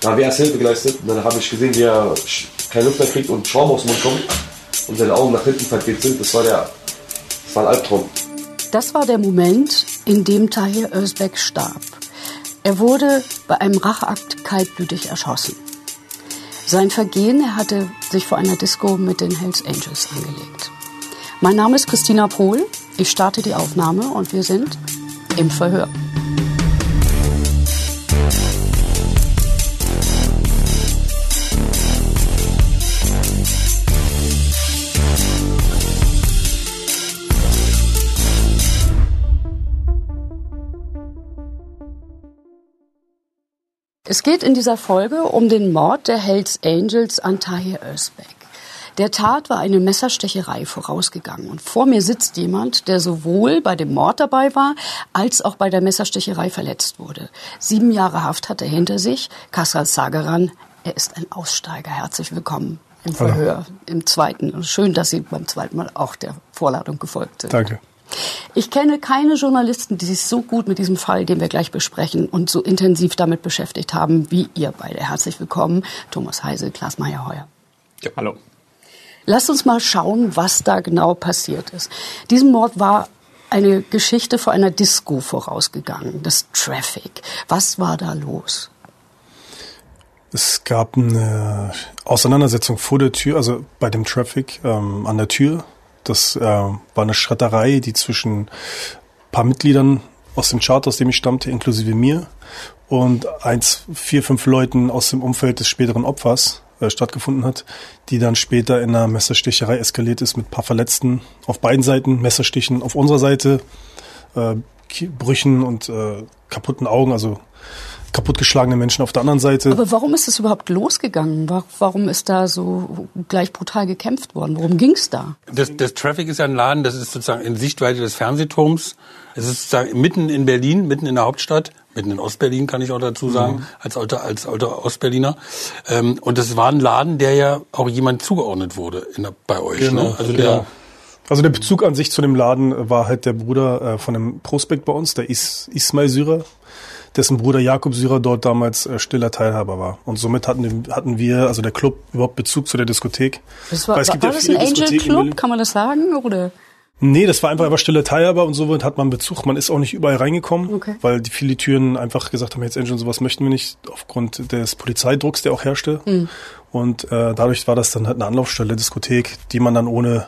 Da haben wir erst Hilfe geleistet und dann habe ich gesehen, wie er keine Luft mehr kriegt und Schaum aus dem Mund kommt und seine Augen nach hinten verdreht sind. Das war der, das war ein Albtraum. Das war der Moment, in dem Tahir Özbek starb. Er wurde bei einem Racheakt kaltblütig erschossen. Sein Vergehen, er hatte sich vor einer Disco mit den Hells Angels angelegt. Mein Name ist Christina Pohl. Ich starte die Aufnahme und wir sind im Verhör. Es geht in dieser Folge um den Mord der Hells Angels an Tahir Özbek. Der Tat war eine Messerstecherei vorausgegangen. Und vor mir sitzt jemand, der sowohl bei dem Mord dabei war, als auch bei der Messerstecherei verletzt wurde. Sieben Jahre Haft hat er hinter sich. Kasral Sageran, er ist ein Aussteiger. Herzlich willkommen im Verhör, Hallo. im zweiten. Schön, dass Sie beim zweiten Mal auch der Vorladung gefolgt sind. Danke. Ich kenne keine Journalisten, die sich so gut mit diesem Fall, den wir gleich besprechen, und so intensiv damit beschäftigt haben wie ihr beide. Herzlich willkommen, Thomas Heise, Klaas Meyer-Heuer. Ja, hallo. Lasst uns mal schauen, was da genau passiert ist. Diesem Mord war eine Geschichte vor einer Disco vorausgegangen, das Traffic. Was war da los? Es gab eine Auseinandersetzung vor der Tür, also bei dem Traffic ähm, an der Tür das äh, war eine Schratterei, die zwischen paar Mitgliedern aus dem Chart, aus dem ich stammte, inklusive mir, und eins, vier, fünf Leuten aus dem Umfeld des späteren Opfers äh, stattgefunden hat, die dann später in einer Messersticherei eskaliert ist mit paar Verletzten auf beiden Seiten, Messerstichen auf unserer Seite, äh, Brüchen und äh, kaputten Augen, also kaputtgeschlagene Menschen auf der anderen Seite. Aber warum ist es überhaupt losgegangen? Warum ist da so gleich brutal gekämpft worden? Worum ging es da? Das, das Traffic ist ein Laden, das ist sozusagen in Sichtweite des Fernsehturms. Es ist sozusagen mitten in Berlin, mitten in der Hauptstadt, mitten in Ostberlin kann ich auch dazu sagen, mhm. als alter als alter Ostberliner. Ähm, und das war ein Laden, der ja auch jemand zugeordnet wurde in der, bei euch. Genau. Ne? Also der also der Bezug an sich zu dem Laden war halt der Bruder äh, von einem Prospekt bei uns, der Is Ismail Syrer dessen Bruder Jakob Syrer dort damals äh, stiller Teilhaber war. Und somit hatten, hatten wir, also der Club, überhaupt Bezug zu der Diskothek. Das war, Weil es war, gibt war ja das ein Angel Club, kann man das sagen? Oder? Nee, das war einfach einfach stille Teilhaber und somit hat man Bezug. Man ist auch nicht überall reingekommen, okay. weil die viele Türen einfach gesagt haben, jetzt Angel und sowas möchten wir nicht, aufgrund des Polizeidrucks, der auch herrschte. Mhm. Und äh, dadurch war das dann halt eine Anlaufstelle, Diskothek, die man dann ohne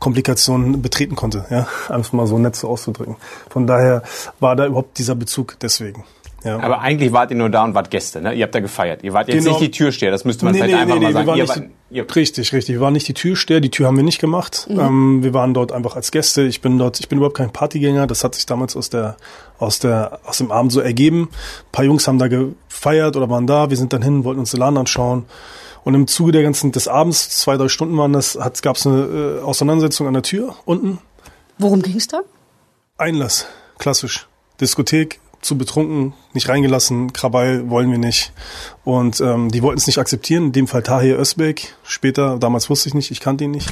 Komplikationen betreten konnte, ja, einfach mal so nett so auszudrücken. Von daher war da überhaupt dieser Bezug deswegen. Ja. Aber eigentlich wart ihr nur da und wart Gäste, ne? Ihr habt da gefeiert. Ihr wart jetzt genau. nicht die Türsteher, das müsste man nee, vielleicht nee, einfach nee, mal sagen. Ihr wart, ihr richtig, richtig. Wir waren nicht die Türsteher, die Tür haben wir nicht gemacht. Mhm. Ähm, wir waren dort einfach als Gäste. Ich bin dort, ich bin überhaupt kein Partygänger. Das hat sich damals aus der, aus der, aus dem Abend so ergeben. Ein paar Jungs haben da gefeiert oder waren da. Wir sind dann hin, wollten uns den Laden anschauen. Und im Zuge der ganzen des Abends, zwei, drei Stunden waren das, gab es eine äh, Auseinandersetzung an der Tür unten. Worum ging es da? Einlass, klassisch. Diskothek, zu betrunken, nicht reingelassen, Krawall wollen wir nicht. Und ähm, die wollten es nicht akzeptieren, in dem Fall Tahir Özbek. Später, damals wusste ich nicht, ich kannte ihn nicht.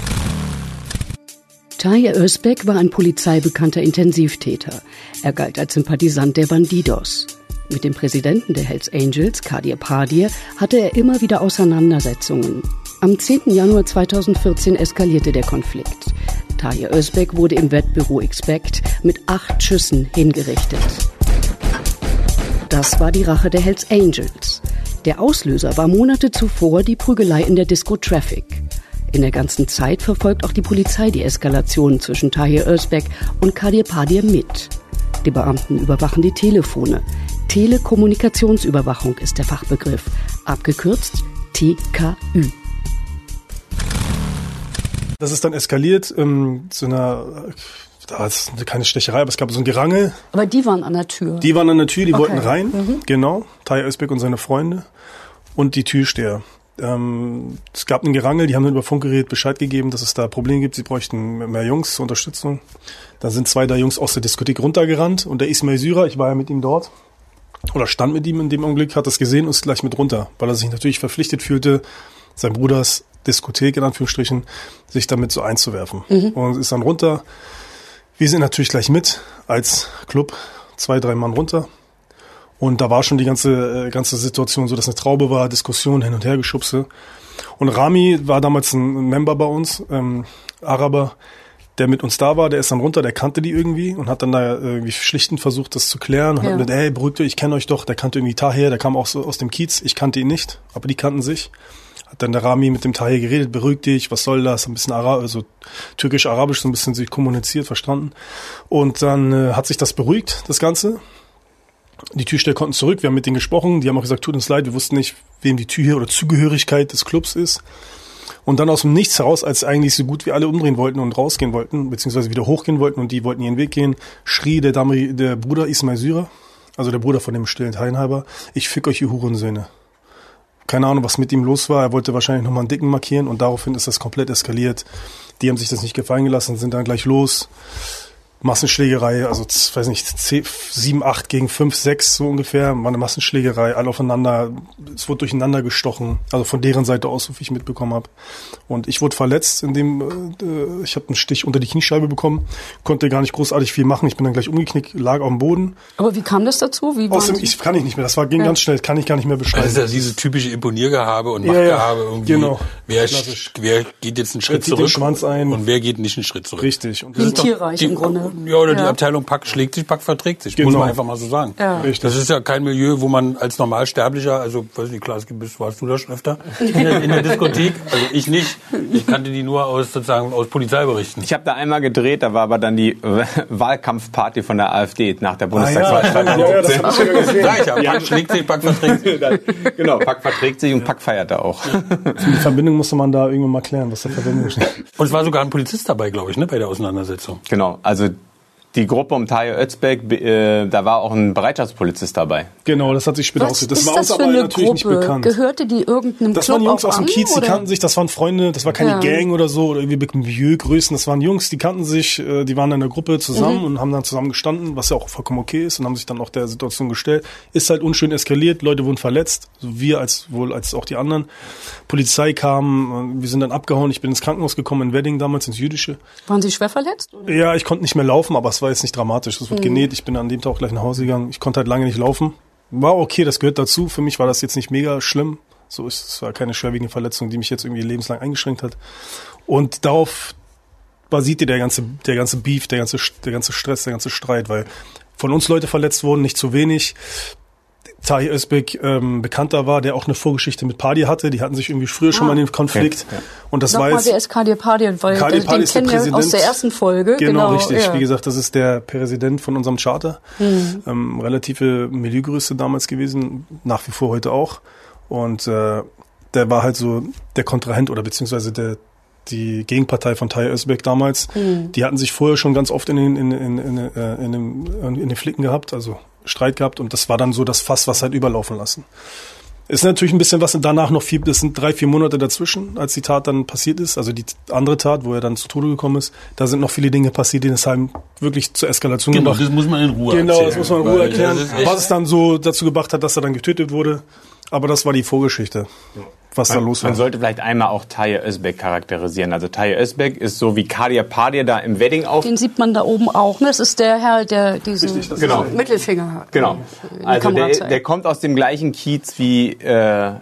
Tahir Özbek war ein polizeibekannter Intensivtäter. Er galt als Sympathisant der Bandidos. Mit dem Präsidenten der Hells Angels, Kadir Padir, hatte er immer wieder Auseinandersetzungen. Am 10. Januar 2014 eskalierte der Konflikt. Tahir Özbek wurde im Wettbüro Expect mit acht Schüssen hingerichtet. Das war die Rache der Hells Angels. Der Auslöser war Monate zuvor die Prügelei in der Disco Traffic. In der ganzen Zeit verfolgt auch die Polizei die Eskalation zwischen Tahir Özbek und Kadir Padir mit. Die Beamten überwachen die Telefone. Telekommunikationsüberwachung ist der Fachbegriff, abgekürzt TKÜ. Das ist dann eskaliert ähm, zu einer, da ist keine Stecherei, aber es gab so ein Gerangel. Aber die waren an der Tür? Die waren an der Tür, die okay. wollten rein, mhm. genau. Tai Özbek und seine Freunde und die Türsteher. Ähm, es gab ein Gerangel, die haben dann über Funkgerät Bescheid gegeben, dass es da Probleme gibt, sie bräuchten mehr Jungs zur Unterstützung. Da sind zwei der Jungs aus der Diskothek runtergerannt und der Ismail Syrer, ich war ja mit ihm dort, oder stand mit ihm in dem Augenblick, hat das gesehen und ist gleich mit runter, weil er sich natürlich verpflichtet fühlte, sein Bruders Diskothek in Anführungsstrichen, sich damit so einzuwerfen. Mhm. Und ist dann runter. Wir sind natürlich gleich mit als Club, zwei, drei Mann runter. Und da war schon die ganze, äh, ganze Situation so, dass eine Traube war, Diskussion hin und her geschubse. Und Rami war damals ein Member bei uns, ähm, Araber, der mit uns da war, der ist dann runter, der kannte die irgendwie und hat dann da irgendwie schlichtend versucht, das zu klären und ja. hat gesagt, ey, beruhigt euch, ich kenne euch doch, der kannte irgendwie Tahir, der kam auch so aus dem Kiez, ich kannte ihn nicht, aber die kannten sich. Hat dann der Rami mit dem Tahir geredet, beruhigt dich, was soll das, ein bisschen Arab, also türkisch-arabisch so ein bisschen sich kommuniziert, verstanden. Und dann äh, hat sich das beruhigt, das Ganze. Die Türsteher konnten zurück, wir haben mit denen gesprochen, die haben auch gesagt, tut uns leid, wir wussten nicht, wem die Tür oder Zugehörigkeit des Clubs ist. Und dann aus dem Nichts heraus, als eigentlich so gut wie alle umdrehen wollten und rausgehen wollten, beziehungsweise wieder hochgehen wollten und die wollten ihren Weg gehen, schrie der, Dame, der Bruder Ismail Syrer, also der Bruder von dem stillen Teilhaber, ich fick euch, ihr Hurensöhne. Keine Ahnung, was mit ihm los war. Er wollte wahrscheinlich nochmal einen Dicken markieren und daraufhin ist das komplett eskaliert. Die haben sich das nicht gefallen gelassen, sind dann gleich los. Massenschlägerei, also weiß nicht, 7, 8 gegen 5, 6 so ungefähr, war eine Massenschlägerei, alle aufeinander, es wurde durcheinander gestochen, also von deren Seite aus, so wie ich mitbekommen habe. Und ich wurde verletzt, indem äh, ich habe einen Stich unter die Kniescheibe bekommen, konnte gar nicht großartig viel machen, ich bin dann gleich umgeknickt, lag auf dem Boden. Aber wie kam das dazu? Wie Aus dem, ich kann ich nicht mehr, das war ging ja. ganz schnell, kann ich gar nicht mehr beschreiben. Das ist ja diese typische Imponiergehabe und Machtgehabe ja, ja, irgendwie. Genau. Wer, wer geht jetzt einen Schritt zurück den Schwanz ein. und wer geht nicht einen Schritt zurück. Richtig. Und wie tierreich im Grunde. Ja, oder ja. die Abteilung Pack schlägt sich, Pack verträgt sich. Genau. Muss man einfach mal so sagen. Ja. Das ist ja kein Milieu, wo man als Normalsterblicher, also weiß nicht, klar, bist, warst du da schon öfter in der, in der Diskothek? Also ich nicht. Ich kannte die nur aus sozusagen aus Polizeiberichten. Ich habe da einmal gedreht, da war aber dann die Wahlkampfparty von der AfD nach der Bundestagswahl. Ah, ja. ja, ja, das hab ich ja gesehen. Sag ich ja, Pack schlägt sich, Pack verträgt sich. genau, Pack verträgt sich und Pack feiert da auch. Die Verbindung musste man da irgendwann mal klären, was der Verbindung ist. Und es war sogar ein Polizist dabei, glaube ich, ne, bei der Auseinandersetzung. Genau, also die Gruppe um Tayo Özbek, äh, da war auch ein Bereitschaftspolizist dabei. Genau, das hat sich später ausgedacht. Das war uns aber natürlich Gruppe? nicht bekannt. Gehörte die irgendeinem Das Club waren Jungs aus dem Kiez, die kannten sich, das waren Freunde, das war keine ja. Gang oder so oder irgendwie Milieugrößen, das waren Jungs, die kannten sich, äh, die waren in der Gruppe zusammen mhm. und haben dann zusammen gestanden, was ja auch vollkommen okay ist und haben sich dann auch der Situation gestellt. Ist halt unschön eskaliert, Leute wurden verletzt, so wir als wohl als auch die anderen. Polizei kam, äh, wir sind dann abgehauen, ich bin ins Krankenhaus gekommen in Wedding damals ins Jüdische. Waren Sie schwer verletzt? Oder? Ja, ich konnte nicht mehr laufen, aber es war jetzt nicht dramatisch. Es wird mhm. genäht. Ich bin an dem Tag auch gleich nach Hause gegangen. Ich konnte halt lange nicht laufen. War okay, das gehört dazu. Für mich war das jetzt nicht mega schlimm. So ist es war keine schwerwiegende Verletzung, die mich jetzt irgendwie lebenslang eingeschränkt hat. Und darauf basierte der ganze, der ganze Beef, der ganze, der ganze Stress, der ganze Streit, weil von uns Leute verletzt wurden, nicht zu wenig. Tahir Özbek ähm, bekannter war, der auch eine Vorgeschichte mit Padi hatte. Die hatten sich irgendwie früher ah. schon mal in den Konflikt. Okay. Ja. Und das Nochmal, war jetzt. Wer ist Kadir Padi? Weil Kadir Padi ist der Präsident. aus der ersten Folge. Genau, genau richtig. Ja. Wie gesagt, das ist der Präsident von unserem Charter. Mhm. Ähm, relative Milieugröße damals gewesen, nach wie vor heute auch. Und äh, der war halt so der Kontrahent oder beziehungsweise der die Gegenpartei von Tahir Özbek damals, mhm. die hatten sich vorher schon ganz oft in den, in, in, in, in, äh, in, in, in den Flicken gehabt, also Streit gehabt und das war dann so das Fass, was halt überlaufen lassen. Ist natürlich ein bisschen was danach noch viel, das sind drei, vier Monate dazwischen, als die Tat dann passiert ist, also die andere Tat, wo er dann zu Tode gekommen ist. Da sind noch viele Dinge passiert, die es halt wirklich zur Eskalation genau, gebracht. Genau, das muss man in Ruhe Genau, erzählen, das muss man in Ruhe erklären, was es dann so dazu gebracht hat, dass er dann getötet wurde. Aber das war die Vorgeschichte. Ja was man, da los war. Man sollte vielleicht einmal auch Taye Özbek charakterisieren. Also Taye Özbek ist so wie Kadia Padia da im Wedding auf. Den sieht man da oben auch. Ne? Das ist der Herr, der diesen Richtig, genau. Mittelfinger hat. Genau. Also der, der, kommt aus dem gleichen Kiez wie äh,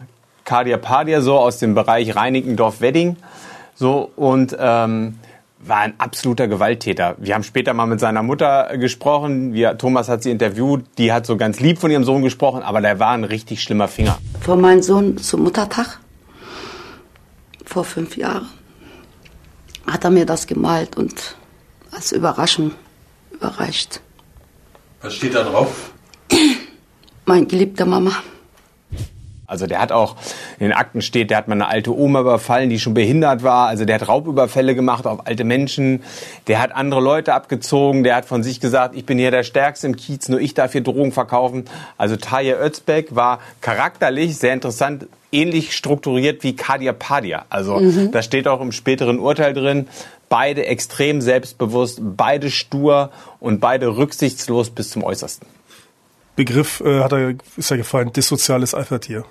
Kadia Padia, so aus dem Bereich Reinickendorf-Wedding. So und ähm, war ein absoluter Gewalttäter. Wir haben später mal mit seiner Mutter gesprochen. Wir, Thomas hat sie interviewt. Die hat so ganz lieb von ihrem Sohn gesprochen, aber der war ein richtig schlimmer Finger. Vor meinem Sohn zum Muttertag, vor fünf Jahren, hat er mir das gemalt und als Überraschung überreicht. Was steht da drauf? Mein geliebter Mama. Also der hat auch, in den Akten steht, der hat mal eine alte Oma überfallen, die schon behindert war. Also der hat Raubüberfälle gemacht auf alte Menschen. Der hat andere Leute abgezogen. Der hat von sich gesagt, ich bin hier der Stärkste im Kiez, nur ich darf hier Drogen verkaufen. Also Taje Özbek war charakterlich sehr interessant, ähnlich strukturiert wie Kadia Padia. Also mhm. da steht auch im späteren Urteil drin, beide extrem selbstbewusst, beide stur und beide rücksichtslos bis zum Äußersten. Begriff äh, hat er, ist ja gefallen, dissoziales Alpha-Tier.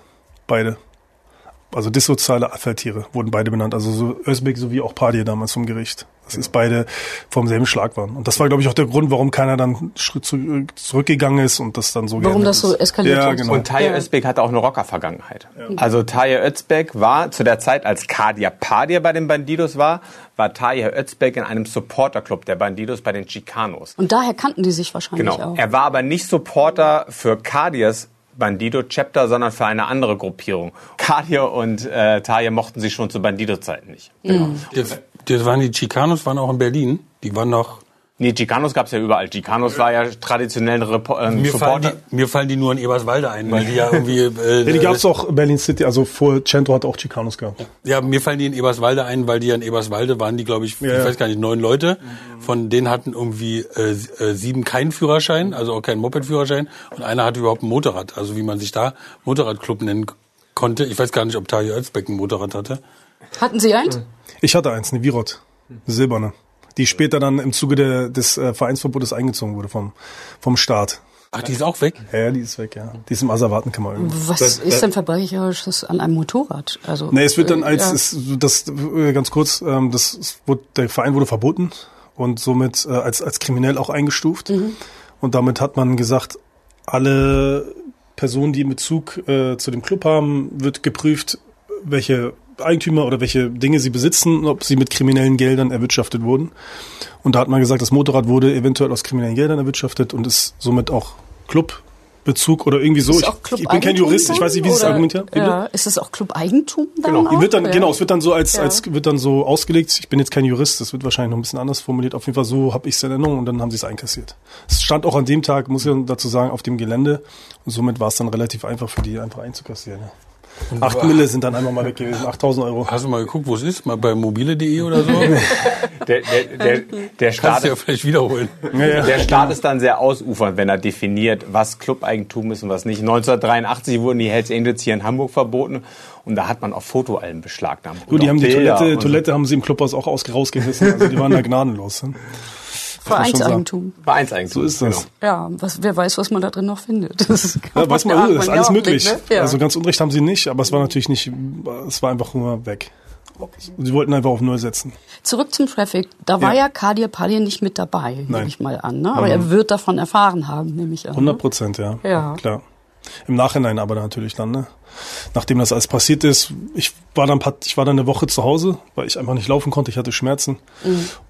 Beide. Also dissoziale Abfalltiere wurden beide benannt. Also so Özbek sowie auch Padie damals vom Gericht. Das ist beide vom selben Schlag waren. Und das war, glaube ich, auch der Grund, warum keiner dann einen Schritt zu, zurückgegangen ist und das dann so Warum das so eskaliert ja, ist. genau. Und Taye Özbek hatte auch eine Rocker-Vergangenheit. Also Taye Özbek war zu der Zeit, als Kadia Padia bei den Bandidos war, war Taye Özbek in einem Supporterclub der Bandidos bei den Chicanos. Und daher kannten die sich wahrscheinlich Genau. auch. Er war aber nicht Supporter für Kadias Bandido-Chapter, sondern für eine andere Gruppierung. Kadir und äh, Taye mochten sich schon zu Bandido-Zeiten nicht. Genau. Das, das waren die Chicanos, waren auch in Berlin. Die waren noch. Nee, Chicanos gab's ja überall. Chicanos war ja traditionell ein Repo äh, Mir fallen, Supporter. die, mir fallen die nur in Eberswalde ein, weil die ja irgendwie. Äh, Ja, die gab es auch Berlin City, also vor Centro hat auch Chicanos gehabt. Ja, mir fallen die in Eberswalde ein, weil die ja in Eberswalde waren, die glaube ich, Ja, ich ja. weiß gar nicht, neun Leute. Von denen hatten irgendwie äh, äh, sieben keinen Führerschein, also auch keinen Moped-Führerschein. Und einer hatte überhaupt ein Motorrad, also wie man sich da Motorradclub nennen konnte. Ich weiß gar nicht, ob Tayo Özbeck ein Motorrad hatte. Hatten sie eins? Ich hatte eins, eine Virot, eine silberne, die später dann im Zuge der, des äh, Vereinsverbotes eingezogen wurde vom, vom Staat. Ach, die ist auch weg? Ja, die ist weg, ja. Die ist im Asservatenkammer irgendwo. Was ist denn Verbrecherisches an einem Motorrad? Also, Nee, es wird dann als, ja. es, das, äh, ganz kurz, ähm, das es wurde, der Verein wurde verboten und somit äh, als, als kriminell auch eingestuft. Und damit hat man gesagt, alle Personen, die in Bezug äh, zu dem Club haben, wird geprüft, welche Eigentümer oder welche Dinge sie besitzen ob sie mit kriminellen Geldern erwirtschaftet wurden. Und da hat man gesagt, das Motorrad wurde eventuell aus kriminellen Geldern erwirtschaftet und ist somit auch Clubbezug oder irgendwie so. Ich, ich bin kein Jurist, ich weiß nicht, wie sie es argumentieren. Ja, ist es auch Club-Eigentum dann Genau, auch? wird dann, ja. genau, es wird dann so als, Ja. als wird dann so ausgelegt. Ich bin jetzt kein Jurist, das wird wahrscheinlich noch ein bisschen anders formuliert. Auf jeden Fall so habe ich es in Erinnerung und dann haben sie es einkassiert. Es stand auch an dem Tag, muss ich dazu sagen, auf dem Gelände und somit war es dann relativ einfach für die einfach einzukassieren. Ja. Acht Mille sind dann einmal mal weg gewesen, 8000 Euro. Hast du mal geguckt, wo es ist? Mal bei mobile.de oder so? Der, der, der, der Staat Kannst du ja vielleicht wiederholen. Der Staat ist dann sehr ausufernd, wenn er definiert, was Clubeigentum ist und was nicht. 1983 wurden die Hells Angels hier in Hamburg verboten und da hat man auch Fotoalben beschlagnahmt. Gut, die haben die Toilette. Toilette haben sie im Clubhaus auch aus, rausgerissen. Also die waren da gnadenlos. Ne? Vereinseigentum. Vereinseigentum. So ist das. Ja, was, wer weiß, was man da drin noch findet. Das Ja, weiß man, ist alles auch möglich. nicht, ne? ja. Also ganz Unrecht haben sie nicht, aber es war natürlich nicht, es war einfach nur weg. Sie wollten einfach auf Null setzen. Zurück zum Traffic. Da war Ja. ja Kadir Palin nicht mit dabei, nehme Nein. ich mal an. Ne? Aber er wird davon erfahren haben, nehme ich an. 100 Prozent, ja. Ja. Klar. Im Nachhinein aber natürlich dann, ne? Nachdem das alles passiert ist, ich war dann, ich war dann eine Woche zu Hause, weil ich einfach nicht laufen konnte, ich hatte Schmerzen.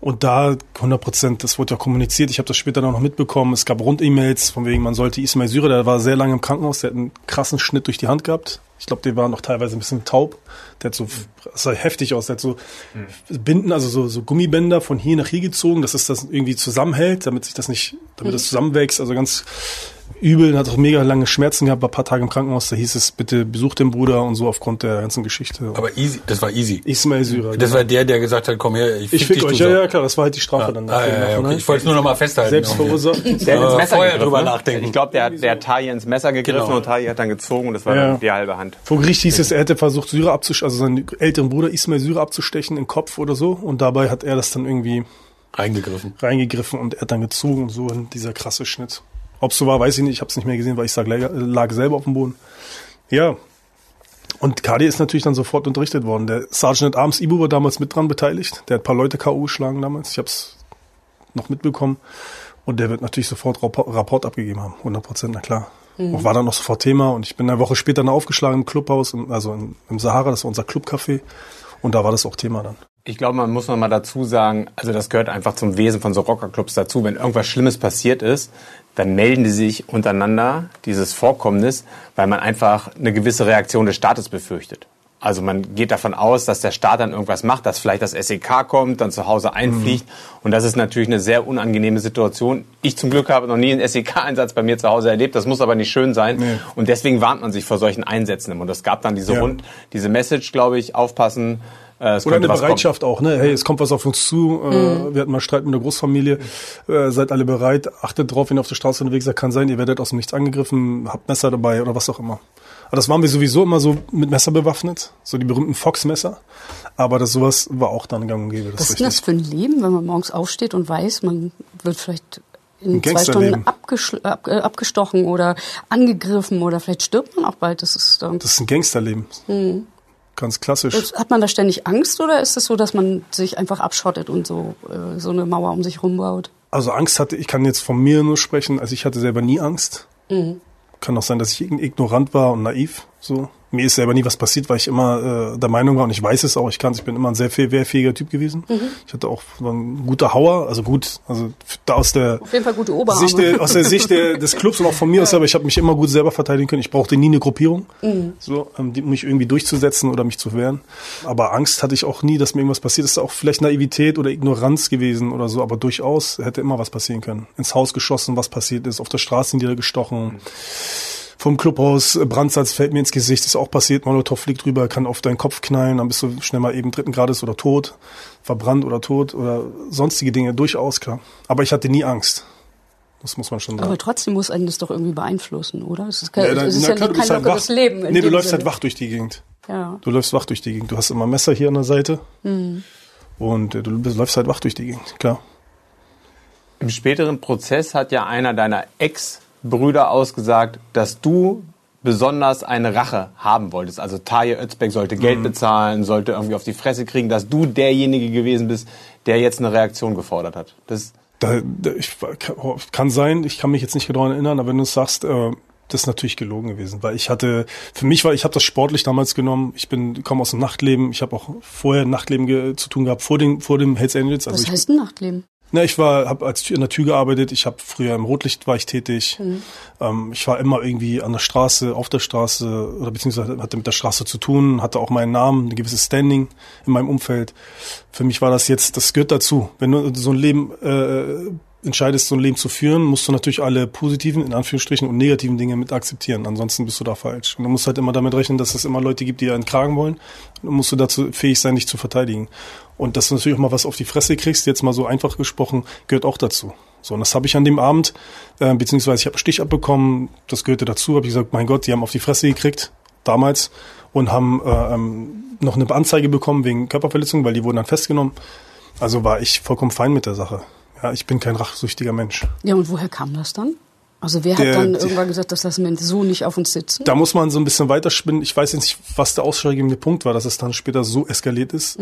Und da 100 Prozent, das wurde ja kommuniziert, ich habe das später dann noch mitbekommen, es gab Rund-E-Mails, von wegen, man sollte Ismail Syrer, der war sehr lange im Krankenhaus, der hat einen krassen Schnitt durch die Hand gehabt. Ich glaube, der war noch teilweise ein bisschen taub. Der hat so, das sah heftig aus, der hat so Binden, also so, so Gummibänder von hier nach hier gezogen, dass es das irgendwie zusammenhält, damit sich das nicht, damit das zusammenwächst, also ganz übel, hat auch mega lange Schmerzen gehabt, war ein paar Tage im Krankenhaus, da hieß es, bitte besuch den Bruder und so aufgrund der ganzen Geschichte. Aber easy, das war easy. Ismail Syrer. Das war der, der gesagt hat, komm her, ich fick, ich fick dich, euch, ja, ja, klar, das war halt die Strafe dann. Ah, ja, ja, okay. Ich wollte es nur noch mal festhalten. Selbst verursacht. Der hat ins Messer vorher drüber ne? nachdenken. Ich glaube, der hat der Taille ins Messer gegriffen Genau. und Taille hat dann gezogen und das war Ja. dann die halbe Hand. Vor Gericht hieß es, er hätte versucht, Syrer abzustechen, also seinen älteren Bruder Ismail Syrer abzustechen im Kopf oder so. Und dabei hat er das dann irgendwie Reingegriffen. reingegriffen und er hat dann gezogen und so in dieser krasse Schnitt. Ob es so war, weiß ich nicht. Ich habe es nicht mehr gesehen, weil ich lag, lag selber auf dem Boden. Ja. Und Kadi ist natürlich dann sofort unterrichtet worden. Der Sergeant at Arms Ibu war damals mit dran beteiligt. Der hat ein paar Leute K.O. geschlagen damals. Ich habe es noch mitbekommen. Und der wird natürlich sofort Rapport, abgegeben haben. 100 Prozent, na klar. Auch war dann noch sofort Thema. Und ich bin eine Woche später dann aufgeschlagen im Clubhaus, also im, im Sahara. Das war unser Clubcafé. Und da war das auch Thema dann. Ich glaube, man muss noch mal dazu sagen, also das gehört einfach zum Wesen von so Rockerclubs dazu. Wenn irgendwas Schlimmes passiert ist, dann melden die sich untereinander, dieses Vorkommnis, weil man einfach eine gewisse Reaktion des Staates befürchtet. Also man geht davon aus, dass der Staat dann irgendwas macht, dass vielleicht das SEK kommt, dann zu Hause einfliegt. Und das ist natürlich eine sehr unangenehme Situation. Ich zum Glück habe noch nie einen SEK-Einsatz bei mir zu Hause erlebt. Das muss aber nicht schön sein. Nee. Und deswegen warnt man sich vor solchen Einsätzen. Und es gab dann diese, Ja. Rund, diese Message, glaube ich, aufpassen. Äh, es Oder könnte eine was kommen. Bereitschaft auch, ne? Hey, es kommt was auf uns zu. Äh, wir hatten mal Streit mit der Großfamilie. Äh, seid alle bereit. Achtet drauf, wenn ihr auf der Straße unterwegs seid. Kann sein, ihr werdet aus dem Nichts angegriffen, habt Messer dabei oder was auch immer. Aber das waren wir sowieso immer so mit Messer bewaffnet. So die berühmten Fox-Messer. Aber das sowas war auch dann gang und gäbe. Das Was ist denn das für ein Leben, wenn man morgens aufsteht und weiß, man wird vielleicht in zwei. Stunden ab, äh, abgestochen oder angegriffen oder vielleicht stirbt man auch bald. Das ist dann Das ist ein Gangsterleben. Ganz klassisch. Hat man da ständig Angst oder ist es so, dass man sich einfach abschottet und so, äh, so eine Mauer um sich rumbaut? Also Angst hatte, ich kann jetzt von mir nur sprechen, also ich hatte selber nie Angst. Kann auch sein, dass ich ign- ignorant war und naiv. So. Mir ist selber nie was passiert, weil ich immer äh, der Meinung war und ich weiß es auch, ich kann ich bin immer ein sehr wehrfähiger Typ gewesen. Ich hatte auch war ein guter Hauer, also gut, also da aus der Auf jeden Fall gute Oberarme. Sicht der, aus der Sicht der, des Clubs und auch von mir aus, aber ich habe mich immer gut selber verteidigen können. Ich brauchte nie eine Gruppierung, so, ähm, die, um mich irgendwie durchzusetzen oder mich zu wehren. Aber Angst hatte ich auch nie, dass mir irgendwas passiert. Das ist auch vielleicht Naivität oder Ignoranz gewesen oder so, aber durchaus hätte immer was passieren können. Ins Haus geschossen, was passiert ist, auf der Straße niedergestochen. Vom Clubhaus, äh, Brandsatz fällt mir ins Gesicht, ist auch passiert, Molotow fliegt drüber, kann auf deinen Kopf knallen, dann bist du schnell mal eben dritten Grades oder tot, verbrannt oder tot oder sonstige Dinge, durchaus klar. Aber ich hatte nie Angst. Das muss man schon sagen. Aber trotzdem muss einen das doch irgendwie beeinflussen, oder? Es ist, kein, Ja, dann- es ist ja klar, kein halt lockeres wach. Leben. Nee, du läufst Sinne. halt wach durch die Gegend. Ja. Du läufst wach durch die Gegend. Du hast immer Messer hier an der Seite. Hm. Und äh, du läufst halt wach durch die Gegend, klar. Im späteren Prozess hat ja einer deiner Ex-Brüder ausgesagt, dass du besonders eine Rache haben wolltest. Also Taje Özbeck sollte Geld bezahlen, sollte irgendwie auf die Fresse kriegen, dass du derjenige gewesen bist, der jetzt eine Reaktion gefordert hat. Das Da, da, ich, kann, sein, ich kann mich jetzt nicht genau erinnern, aber wenn du es sagst, äh, das ist natürlich gelogen gewesen, weil ich hatte, für mich war, ich habe das sportlich damals genommen. Ich bin komme aus dem Nachtleben. Ich habe auch vorher Nachtleben ge, zu tun gehabt vor dem vor dem Hells Angels. Also Was ich, heißt ein Nachtleben? Na, ich war, habe als in der Tür gearbeitet. Ich habe früher im Rotlicht war ich tätig. Ähm, ich war immer irgendwie an der Straße, auf der Straße oder beziehungsweise hatte mit der Straße zu tun, hatte auch meinen Namen, ein gewisses Standing in meinem Umfeld. Für mich war das jetzt, das gehört dazu. Wenn du so ein Leben äh, entscheidest, so ein Leben zu führen, musst du natürlich alle positiven, in Anführungsstrichen, und negativen Dinge mit akzeptieren. Ansonsten bist du da falsch. Und du musst halt immer damit rechnen, dass es immer Leute gibt, die einen kragen wollen. Dann musst du dazu fähig sein, dich zu verteidigen. Und dass du natürlich auch mal was auf die Fresse kriegst, jetzt mal so einfach gesprochen, gehört auch dazu. So, und das habe ich an dem Abend, äh, beziehungsweise ich habe einen Stich abbekommen, das gehörte dazu, habe ich gesagt, mein Gott, die haben auf die Fresse gekriegt, damals, und haben äh, ähm, noch eine Anzeige bekommen wegen Körperverletzung, weil die wurden dann festgenommen. Also war ich vollkommen fein mit der Sache. Ja, ich bin kein rachsüchtiger Mensch. Ja, und woher kam das dann? Also wer hat Der- dann irgendwann gesagt, das lassen wir so nicht auf uns sitzen? Da muss man so ein bisschen weiterspinnen. Ich weiß jetzt nicht, was der ausschlaggebende Punkt war, dass es dann später so eskaliert ist.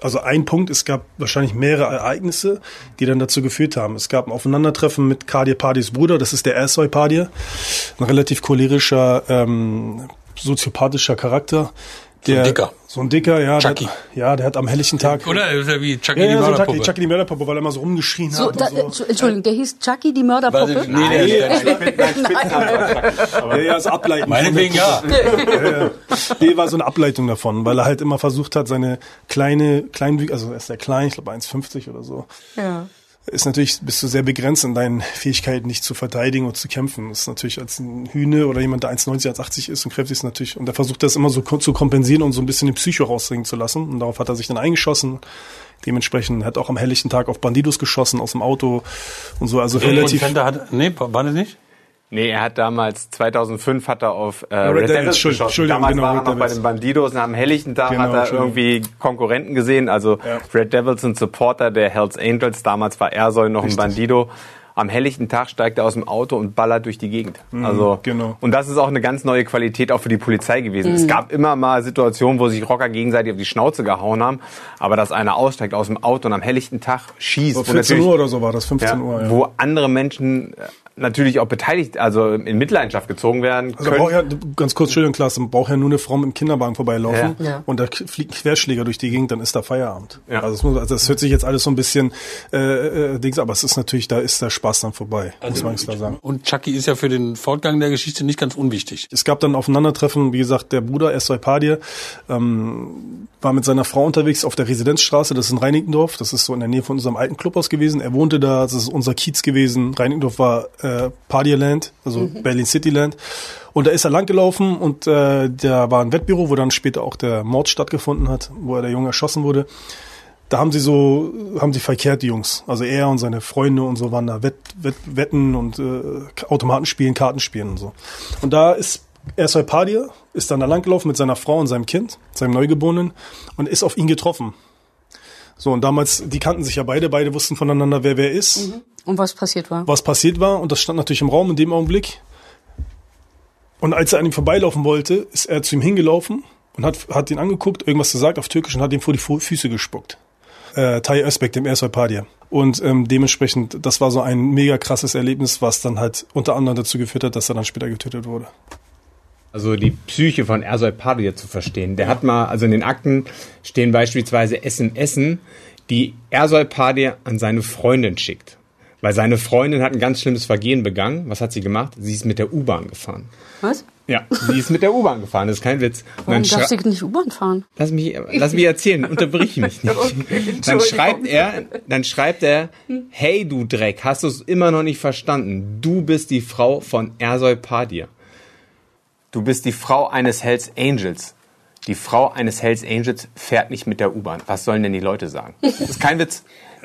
Also ein Punkt, es gab wahrscheinlich mehrere Ereignisse, die dann dazu geführt haben. Es gab ein Aufeinandertreffen mit Kadir Padis Bruder, das ist der Ersoy Padir, ein relativ cholerischer, ähm, soziopathischer Charakter. ein Der, Dicker. So ein Dicker, ja. Chucky. Der, hat- ja, der hat am helllichen Tag... Oder ist er wie Chucky Ja, die ja, so Chucky, Mörderpuppe? Chucky die Mörderpuppe, weil er immer so rumgeschrien So, hat. da, so. äh, Entschuldigung, der hieß Chucky die Mörderpuppe? Nee, der, der, Ja, ja, ist Ableitung. meinetwegen ja. Nee, war so eine Ableitung davon, weil er halt immer versucht hat, seine kleine, kleinwüchs, also er ist sehr klein, ich glaube 1,50 oder so. Ja. Ist natürlich, bist du sehr begrenzt in deinen Fähigkeiten, nicht zu verteidigen und zu kämpfen. Das ist natürlich als ein Hühne oder jemand, der 1,90, 1,80 ist und kräftig ist natürlich, und der versucht das immer so zu kompensieren und so ein bisschen den Psycho rausdringen zu lassen. Und darauf hat er sich dann eingeschossen. Dementsprechend hat auch am helllichten Tag auf Bandidos geschossen aus dem Auto und so, also Und relativ. Fender hat, nee, war das nicht? Nee, er hat damals, 2005 hat er auf äh, Red Red, Devils, geschossen. Entschuldigung, Damals genau, war er noch bei den Bandidos und am helllichten Tag Genau, hat er irgendwie Konkurrenten gesehen. Also Ja. Red Devils sind Supporter der Hells Angels. Damals war Ersoy noch Richtig. ein Bandido. Am helllichten Tag steigt er aus dem Auto und ballert durch die Gegend. also genau. Und das ist auch eine ganz neue Qualität auch für die Polizei gewesen. Es gab immer mal Situationen, wo sich Rocker gegenseitig auf die Schnauze gehauen haben. Aber dass einer aussteigt aus dem Auto und am helllichten Tag schießt. So wo 14 natürlich- Uhr oder so war das, 15 ja, Uhr, ja. wo andere Menschen äh, natürlich auch beteiligt, also in Mitleidenschaft gezogen werden Also können. braucht ja, ganz kurz, Entschuldigung, Klaas, man braucht ja nur eine Frau mit dem Kinderwagen vorbeilaufen Ja. Ja. und da fliegt ein Querschläger durch die Gegend, dann ist da Feierabend. Ja. Also, das muss, also das hört sich jetzt alles so ein bisschen äh, äh, Dings, aber es ist natürlich, da ist der Spaß dann vorbei, muss man ganz klar sagen. Und Chucky ist ja für den Fortgang der Geschichte nicht ganz unwichtig. Es gab dann Aufeinandertreffen, wie gesagt, der Bruder Essoy Padir ähm, war mit seiner Frau unterwegs auf der Residenzstraße, das ist in Reinickendorf, das ist so in der Nähe von unserem alten Clubhaus gewesen. Er wohnte da, das ist unser Kiez gewesen. Reinickendorf war äh, Padirland, also Berlin Cityland. Und da ist er langgelaufen und äh, da war ein Wettbüro, wo dann später auch der Mord stattgefunden hat, wo er der Junge erschossen wurde. Da haben sie so, haben sie verkehrt, die Jungs. Also er und seine Freunde und so waren da Wett, Wett, Wetten und äh, Automaten spielen, Karten spielen und so. Und da ist Ersoy Padir, ist dann da langgelaufen mit seiner Frau und seinem Kind, seinem Neugeborenen, und ist auf ihn getroffen. So, und damals, die kannten sich ja beide, beide wussten voneinander, wer wer ist, Und was passiert war? was passiert war, und das stand natürlich im Raum in dem Augenblick. Und als er an ihm vorbeilaufen wollte, ist er zu ihm hingelaufen und hat, hat ihn angeguckt, irgendwas gesagt auf Türkisch und hat ihm vor die Füße gespuckt. Äh, Tay Özbek, dem Ersoy Padir. Und ähm, dementsprechend, das war so ein mega krasses Erlebnis, was dann halt unter anderem dazu geführt hat, dass er dann später getötet wurde. Also die Psyche von Ersoy Padir zu verstehen. Der hat mal, also in den Akten stehen beispielsweise SMSen, die Ersoy Padir an seine Freundin schickt. Weil seine Freundin hat ein ganz schlimmes Vergehen begangen. Was hat sie gemacht? Sie ist mit der U-Bahn gefahren. Was? Ja, sie ist mit der U-Bahn gefahren, das ist kein Witz. Warum darf sie nicht U-Bahn fahren? Lass mich, lass mich erzählen, unterbrich mich nicht. Dann schreibt er, dann schreibt er, hey du Dreck, hast du es immer noch nicht verstanden? Du bist die Frau von Ersoy Padir. Du bist die Frau eines Hells Angels. Die Frau eines Hells Angels fährt nicht mit der U-Bahn. Was sollen denn die Leute sagen? Das ist kein Witz.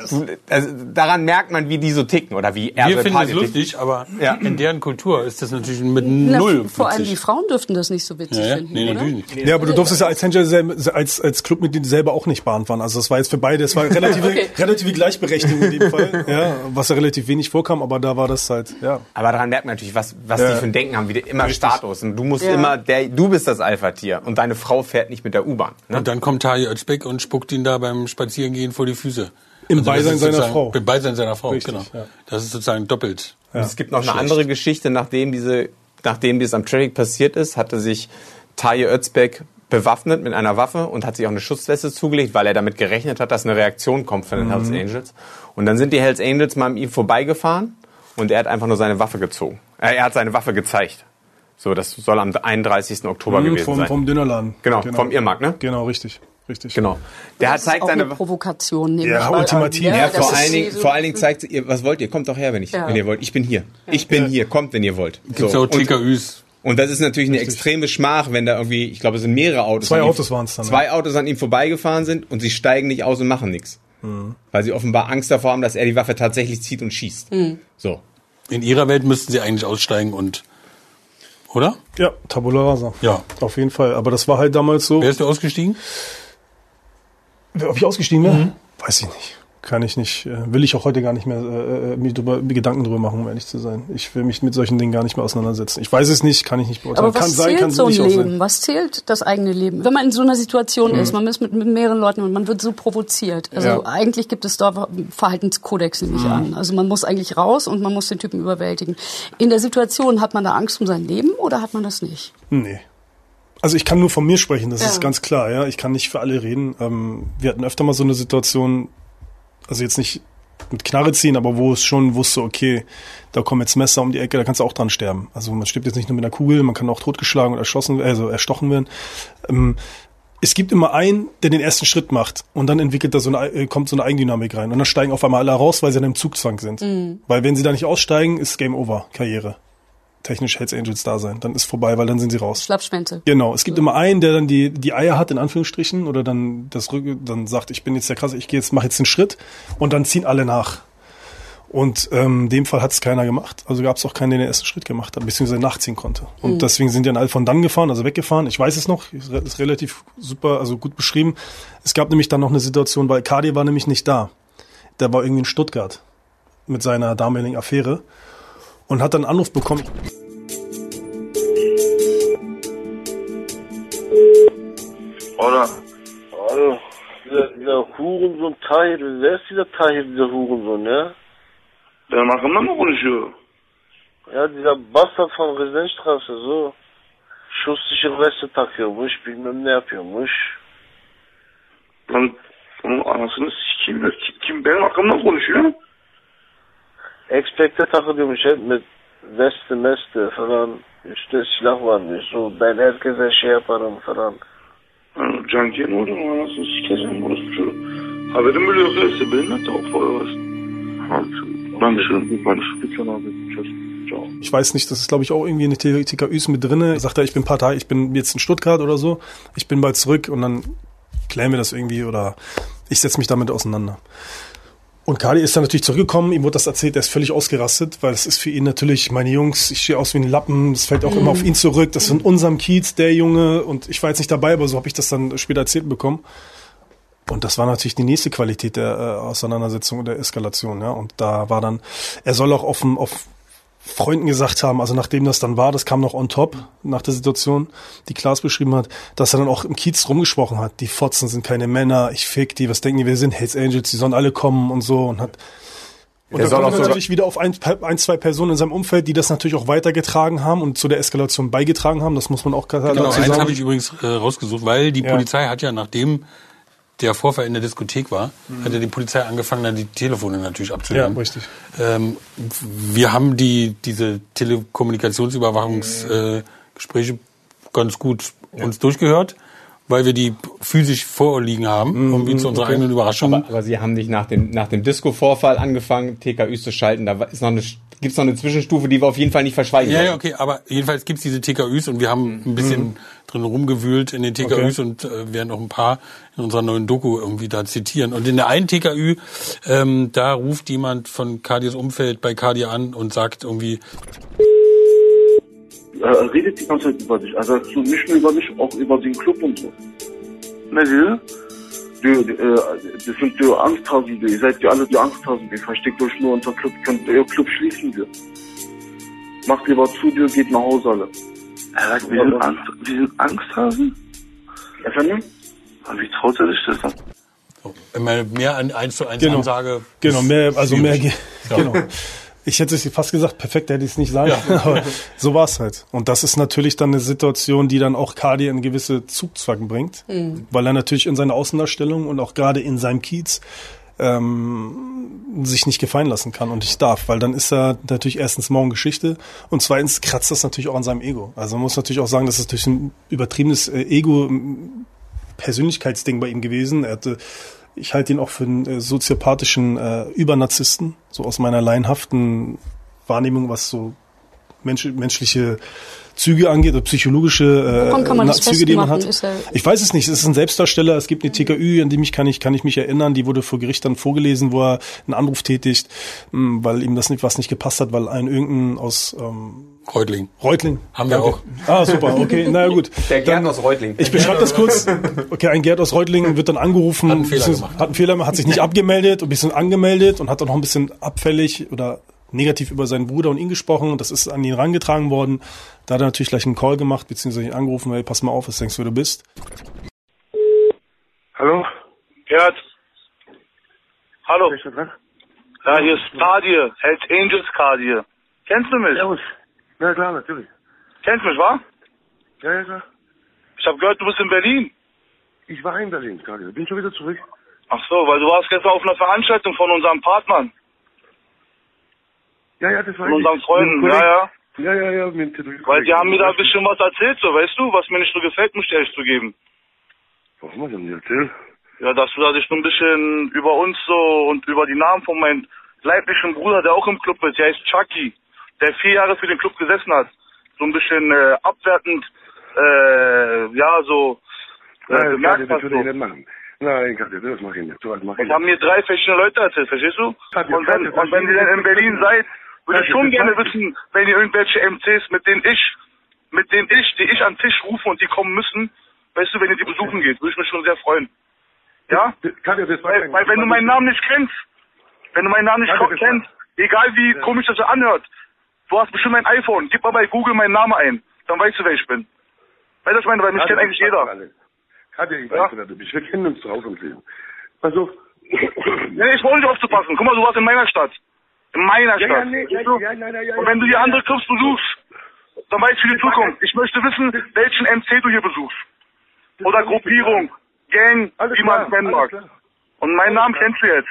Du, also, daran merkt man, wie die so ticken oder wie Ersoy Wir finden es lustig, aber Ja. in deren Kultur ist das natürlich mit Na, null vor allem die witzig. Frauen dürften das nicht so witzig Ja, ja. finden, Nee, oder? natürlich nicht. Ja, aber du durftest ja als selber, als, als Clubmitglied selber auch nicht Bahn fahren. Also das war jetzt für beide, es war relative, Okay. relative Gleichberechtigung in dem Fall, ja, was ja relativ wenig vorkam, aber da war das halt, ja. Aber daran merkt man natürlich, was, was Ja. die für ein Denken haben, wie die immer Status. Und du musst Ja. immer, der, du bist das Alpha-Tier und deine Frau fährt nicht mit der U-Bahn. Ne? Und dann kommt Taji Özbek und spuckt ihn da beim Spazierengehen vor die Füße. Im Also Beisein seiner Frau. Im Beisein seiner Frau, Richtig, genau. ja. Das ist sozusagen doppelt. Und es gibt noch eine Schlecht. andere Geschichte, nachdem diese, nachdem dies am Traffic passiert ist, hatte sich Taje Özbek bewaffnet mit einer Waffe und hat sich auch eine Schutzweste zugelegt, weil er damit gerechnet hat, dass eine Reaktion kommt von den Hells Angels. Und dann sind die Hells Angels mal an ihm vorbeigefahren und er hat einfach nur seine Waffe gezogen. Äh, er hat seine Waffe gezeigt. So, das soll am 31. Oktober gewesen Mhm, vom, sein. vom Dönerladen. Genau, vom Irrmarkt, ne? Genau, richtig, richtig. Genau. Der hat Das ist zeigt auch seine eine Provokation, nehme Ja, ich mal ultimativ. An. Ja, das vor ist allen, Dingen, so- vor allen Dingen zeigt sie, ihr, was wollt ihr? Kommt doch her, wenn, ich, Ja. wenn ihr wollt. Ich bin hier. Ich bin hier. Kommt, wenn ihr wollt. Gibt's auch und, TKÜs. und das ist natürlich eine extreme Schmach, wenn da irgendwie, ich glaube, es sind mehrere Autos. Zwei an ihm- Autos waren's dann, Zwei Autos an ihm vorbeigefahren sind und sie steigen nicht aus und machen nichts. Mhm. Weil sie offenbar Angst davor haben, dass er die Waffe tatsächlich zieht und schießt. So. In ihrer Welt müssten sie eigentlich aussteigen und. Oder? Ja, Tabula Rasa. Ja. Auf jeden Fall. Aber das war halt damals so. Wer ist denn ausgestiegen? Ob ich ausgestiegen wäre? Mhm. Weiß ich nicht. Kann ich nicht. äh, Will ich auch heute gar nicht mehr äh, äh, mir, drüber, mir Gedanken drüber machen, um ehrlich zu sein. Ich will mich mit solchen Dingen gar nicht mehr auseinandersetzen. Ich weiß es nicht, kann ich nicht beurteilen. Aber was kann sein, zählt kann so ein nicht Leben? sein. Was zählt das eigene Leben? Wenn man in so einer Situation ist, man ist mit, mit mehreren Leuten und man wird so provoziert. Also Ja. eigentlich gibt es da Verhaltenskodex, nehme ich an. Also man muss eigentlich raus und man muss den Typen überwältigen. In der Situation hat man da Angst um sein Leben oder hat man das nicht? Nee. Also ich kann nur von mir sprechen, das Ja. ist ganz klar, ja. Ich kann nicht für alle reden. Ähm, wir hatten öfter mal so eine Situation, also jetzt nicht mit Knarre ziehen, aber wo es schon wusste, okay, da kommen jetzt Messer um die Ecke, da kannst du auch dran sterben. Also man stirbt jetzt nicht nur mit einer Kugel, man kann auch totgeschlagen oder erschossen, also erstochen werden. Ähm, es gibt immer einen, der den ersten Schritt macht und dann entwickelt da so eine, äh, kommt so eine Eigendynamik rein und dann steigen auf einmal alle raus, weil sie dann im Zugzwang sind. Weil wenn sie da nicht aussteigen, ist Game Over, Karriere. Technisch Hells Angels da sein, dann ist vorbei, weil dann sind sie raus. Schlappschwänze. Genau, es gibt immer einen, der dann die, die Eier hat, in Anführungsstrichen, oder dann das Rücken, dann sagt, ich bin jetzt der krasse, ich gehe jetzt, mache jetzt einen Schritt und dann ziehen alle nach. Und ähm, in dem Fall hat es keiner gemacht. Also gab es auch keinen, der den ersten Schritt gemacht hat, beziehungsweise nachziehen konnte. Und deswegen sind die dann alle von dann gefahren, also weggefahren. Ich weiß es noch, ist re- ist relativ super, also gut beschrieben. Es gab nämlich dann noch eine Situation, weil Kadi war nämlich nicht da. Der war irgendwie in Stuttgart mit seiner damaligen Affäre und hat dann einen Anruf bekommen. Oder? Also, dieser, dieser Hurensohn Tahir, wer ist dieser Tahir, dieser Hurensohn, ja? Ben hakkında mı konuşuyor? Ja, dieser Bastard von Residenzstraße, so. Schusssichere Weste takıyormuş, bilmem ne yapıyormuş. Lan onun anasını sikeyim. Kim, kim benim hakkımda konuşuyor? Expect'e takılıyormuş hep mit Weste, Meste falan. Üstte silah varmış, so ben herkese şey yaparım falan. Yani Canki'ye ne oluyor? Anasını sikeceğim orası çocuğu. Haberim bile yok. İşte benimle de o para var. Ben şu, ben şu dükkan abi. Ciao. Ich weiß nicht, das ist glaube ich auch irgendwie in den TKÜs mit drinne. Sagt er, ich bin Tage, ich bin jetzt in Stuttgart oder so, ich bin bald zurück und dann klären wir das irgendwie oder ich setze mich damit auseinander. Und Kali ist dann natürlich zurückgekommen, ihm wurde das erzählt, er ist völlig ausgerastet, weil es ist für ihn natürlich, meine Jungs, ich stehe aus wie ein Lappen, das fällt auch immer auf ihn zurück, das ist in unserem Kiez, der Junge, und ich war jetzt nicht dabei, aber so habe ich das dann später erzählt bekommen. Und das war natürlich die nächste Qualität der äh, Auseinandersetzung und der Eskalation, ja. Und da war dann, er soll auch auf, auf Freunden gesagt haben, also nachdem das dann war, das kam noch on top nach der Situation, die Klaas beschrieben hat, dass er dann auch im Kiez rumgesprochen hat, die Fotzen sind keine Männer, ich fick die, was denken die, wir sind Hells Angels, die sollen alle kommen und so und hat und Der dann soll kommt er natürlich wieder auf ein, ein, zwei Personen in seinem Umfeld, die das natürlich auch weitergetragen haben und zu der Eskalation beigetragen haben. Das muss man auch Genau, dazu eins sagen. habe ich übrigens äh, rausgesucht, weil die Ja. Polizei hat ja, nachdem der Vorfall in der Diskothek war, hat ja die Polizei angefangen, dann die Telefone natürlich ja, abzuhören. richtig. Ähm, wir haben die diese Telekommunikationsüberwachungsgespräche äh, ganz gut uns durchgehört, weil wir die physisch vorliegen haben, irgendwie zu unserer eigenen Überraschung. Aber, aber Sie haben nicht nach dem, nach dem Disco-Vorfall angefangen, TKÜs zu schalten. Da ist noch eine, gibt's noch eine Zwischenstufe, die wir auf jeden Fall nicht verschweigen Ja, ja, okay, aber jedenfalls gibt's diese TKÜs und wir haben ein bisschen drin rumgewühlt in den TKÜs und äh, werden auch ein paar in unserer neuen Doku irgendwie da zitieren. Und in der einen TKÜ, ähm, da ruft jemand von Kadias Umfeld bei Kadia an und sagt irgendwie, Er redet die ganze Zeit über dich. Also so nicht nur über mich, auch über den Club und so. Ne, wie? Du, du, äh, das sind die Angsthasen. Ihr seid ja alle die Angsthasen, die versteckt euch nur unter Club. Könnt ihr Club schließen wir. Macht lieber zu, dir geht nach Hause alle. Er sagt, wir sind, Angst, wir sind Angsthasen? Aber Wie traut er sich das dann? so, immer mehr an eins zu eins Genau. Ansage. Genau, mehr, also mehr, genau. Ich hätte es fast gesagt, perfekt hätte ich es nicht sagen, aber so war es halt. Und das ist natürlich dann eine Situation, die dann auch Cardi in gewisse Zugzwang bringt, weil er natürlich in seiner Außendarstellung und auch gerade in seinem Kiez ähm, sich nicht gefallen lassen kann und nicht darf, weil dann ist er natürlich erstens morgen Geschichte und zweitens kratzt das natürlich auch an seinem Ego. Also man muss natürlich auch sagen, das ist durch ein übertriebenes äh, Ego Persönlichkeitsding bei ihm gewesen. Er hatte, ich halte ihn auch für einen äh, soziopathischen äh, Übernarzissten, so aus meiner laienhaften Wahrnehmung, was so Mensch, menschliche Züge angeht, oder psychologische äh, kann man Züge, die man hat. er- Ich weiß es nicht. Es ist ein Selbstdarsteller. Es gibt eine TKÜ, an die mich kann ich kann ich mich erinnern. Die wurde vor Gericht dann vorgelesen, wo er einen Anruf tätigt, mh, weil ihm das nicht was nicht gepasst hat, weil ein irgendein aus ähm, Reutling. Reutling Haben wir auch. Ah super, okay, na ja, gut. Der Gerd aus Reutling. Ich beschreibe das kurz. Okay, ein Gerd aus Reutlingen wird dann angerufen, Hat einen Fehler gemacht. hat einen Fehler, hat sich nicht abgemeldet, ein bisschen angemeldet und hat dann noch ein bisschen abfällig oder negativ über seinen Bruder und ihn gesprochen. Das ist an ihn herangetragen worden. Da hat er natürlich gleich einen Call gemacht, beziehungsweise ihn angerufen, hey, pass mal auf, was denkst du, wer du bist? Hallo? Gerd. Hallo. Ja, hier ist Kadir. Hells Angels Kadir. Kennst du mich? Servus. Na klar, natürlich. Kennst mich, wa? Ja, ja, klar. Ich habe gehört, du bist in Berlin. Ich war in Berlin gerade. Bin schon wieder zurück. Ach so, weil du warst gestern auf einer Veranstaltung von unseren Partnern, Ja, ja, das war von unseren Freunden. Ja, ja. Ja, ja, ja, mit dem Weil die haben mir da ein bisschen was erzählt, so, weißt du, was mir nicht so gefällt, muss ich ehrlich zugeben. Warum hat er mir erzählt? Ja, dass du da dich so ein bisschen über uns so und über die Namen von meinem leiblichen Bruder, der auch im Club ist, der heißt Chucky, der vier Jahre für den Club gesessen hat, so ein bisschen äh, abwertend, äh, ja, so äh, Nein, das bemerkt ich hast. natürlich So. nicht machen. Nein, Katja, das mach ich nicht. So was mach ich Und haben nicht. mir drei verschiedene Leute erzählt, verstehst du? Und wenn, und wenn ihr dann in Berlin seid, würde ich schon das gerne wissen, wenn ihr irgendwelche MCs, mit denen ich, mit denen ich, die ich an Tisch rufe und die kommen müssen, weißt du, wenn ihr die besuchen geht, würde ich mich schon sehr freuen. Ja? Katja, das war Weil, weil wenn du meinen Namen nicht kennst, wenn du meinen Namen nicht das kennst, egal wie komisch das anhört, du hast bestimmt mein iPhone, gib mal bei Google meinen Namen ein, dann weißt du, wer ich bin. Weißt du, was ich meine? Weil mich kennt eigentlich jeder. Ich Ja. du bist. Wir kennen uns zu Hause und Leben. Pass auf. Nee, ich brauche nicht aufzupassen. Guck mal, du warst in meiner Stadt. In meiner Ja, Stadt. ja, nee, ja, du? ja, ja, ja, ja, Und wenn du die ja, andere. Clubs besuchst, dann weißt du für die Zukunft. Ich möchte wissen, welchen MC du hier besuchst. Oder Gruppierung, Gang, Alles wie man es nennen mag. Und meinen Namen kennst du jetzt,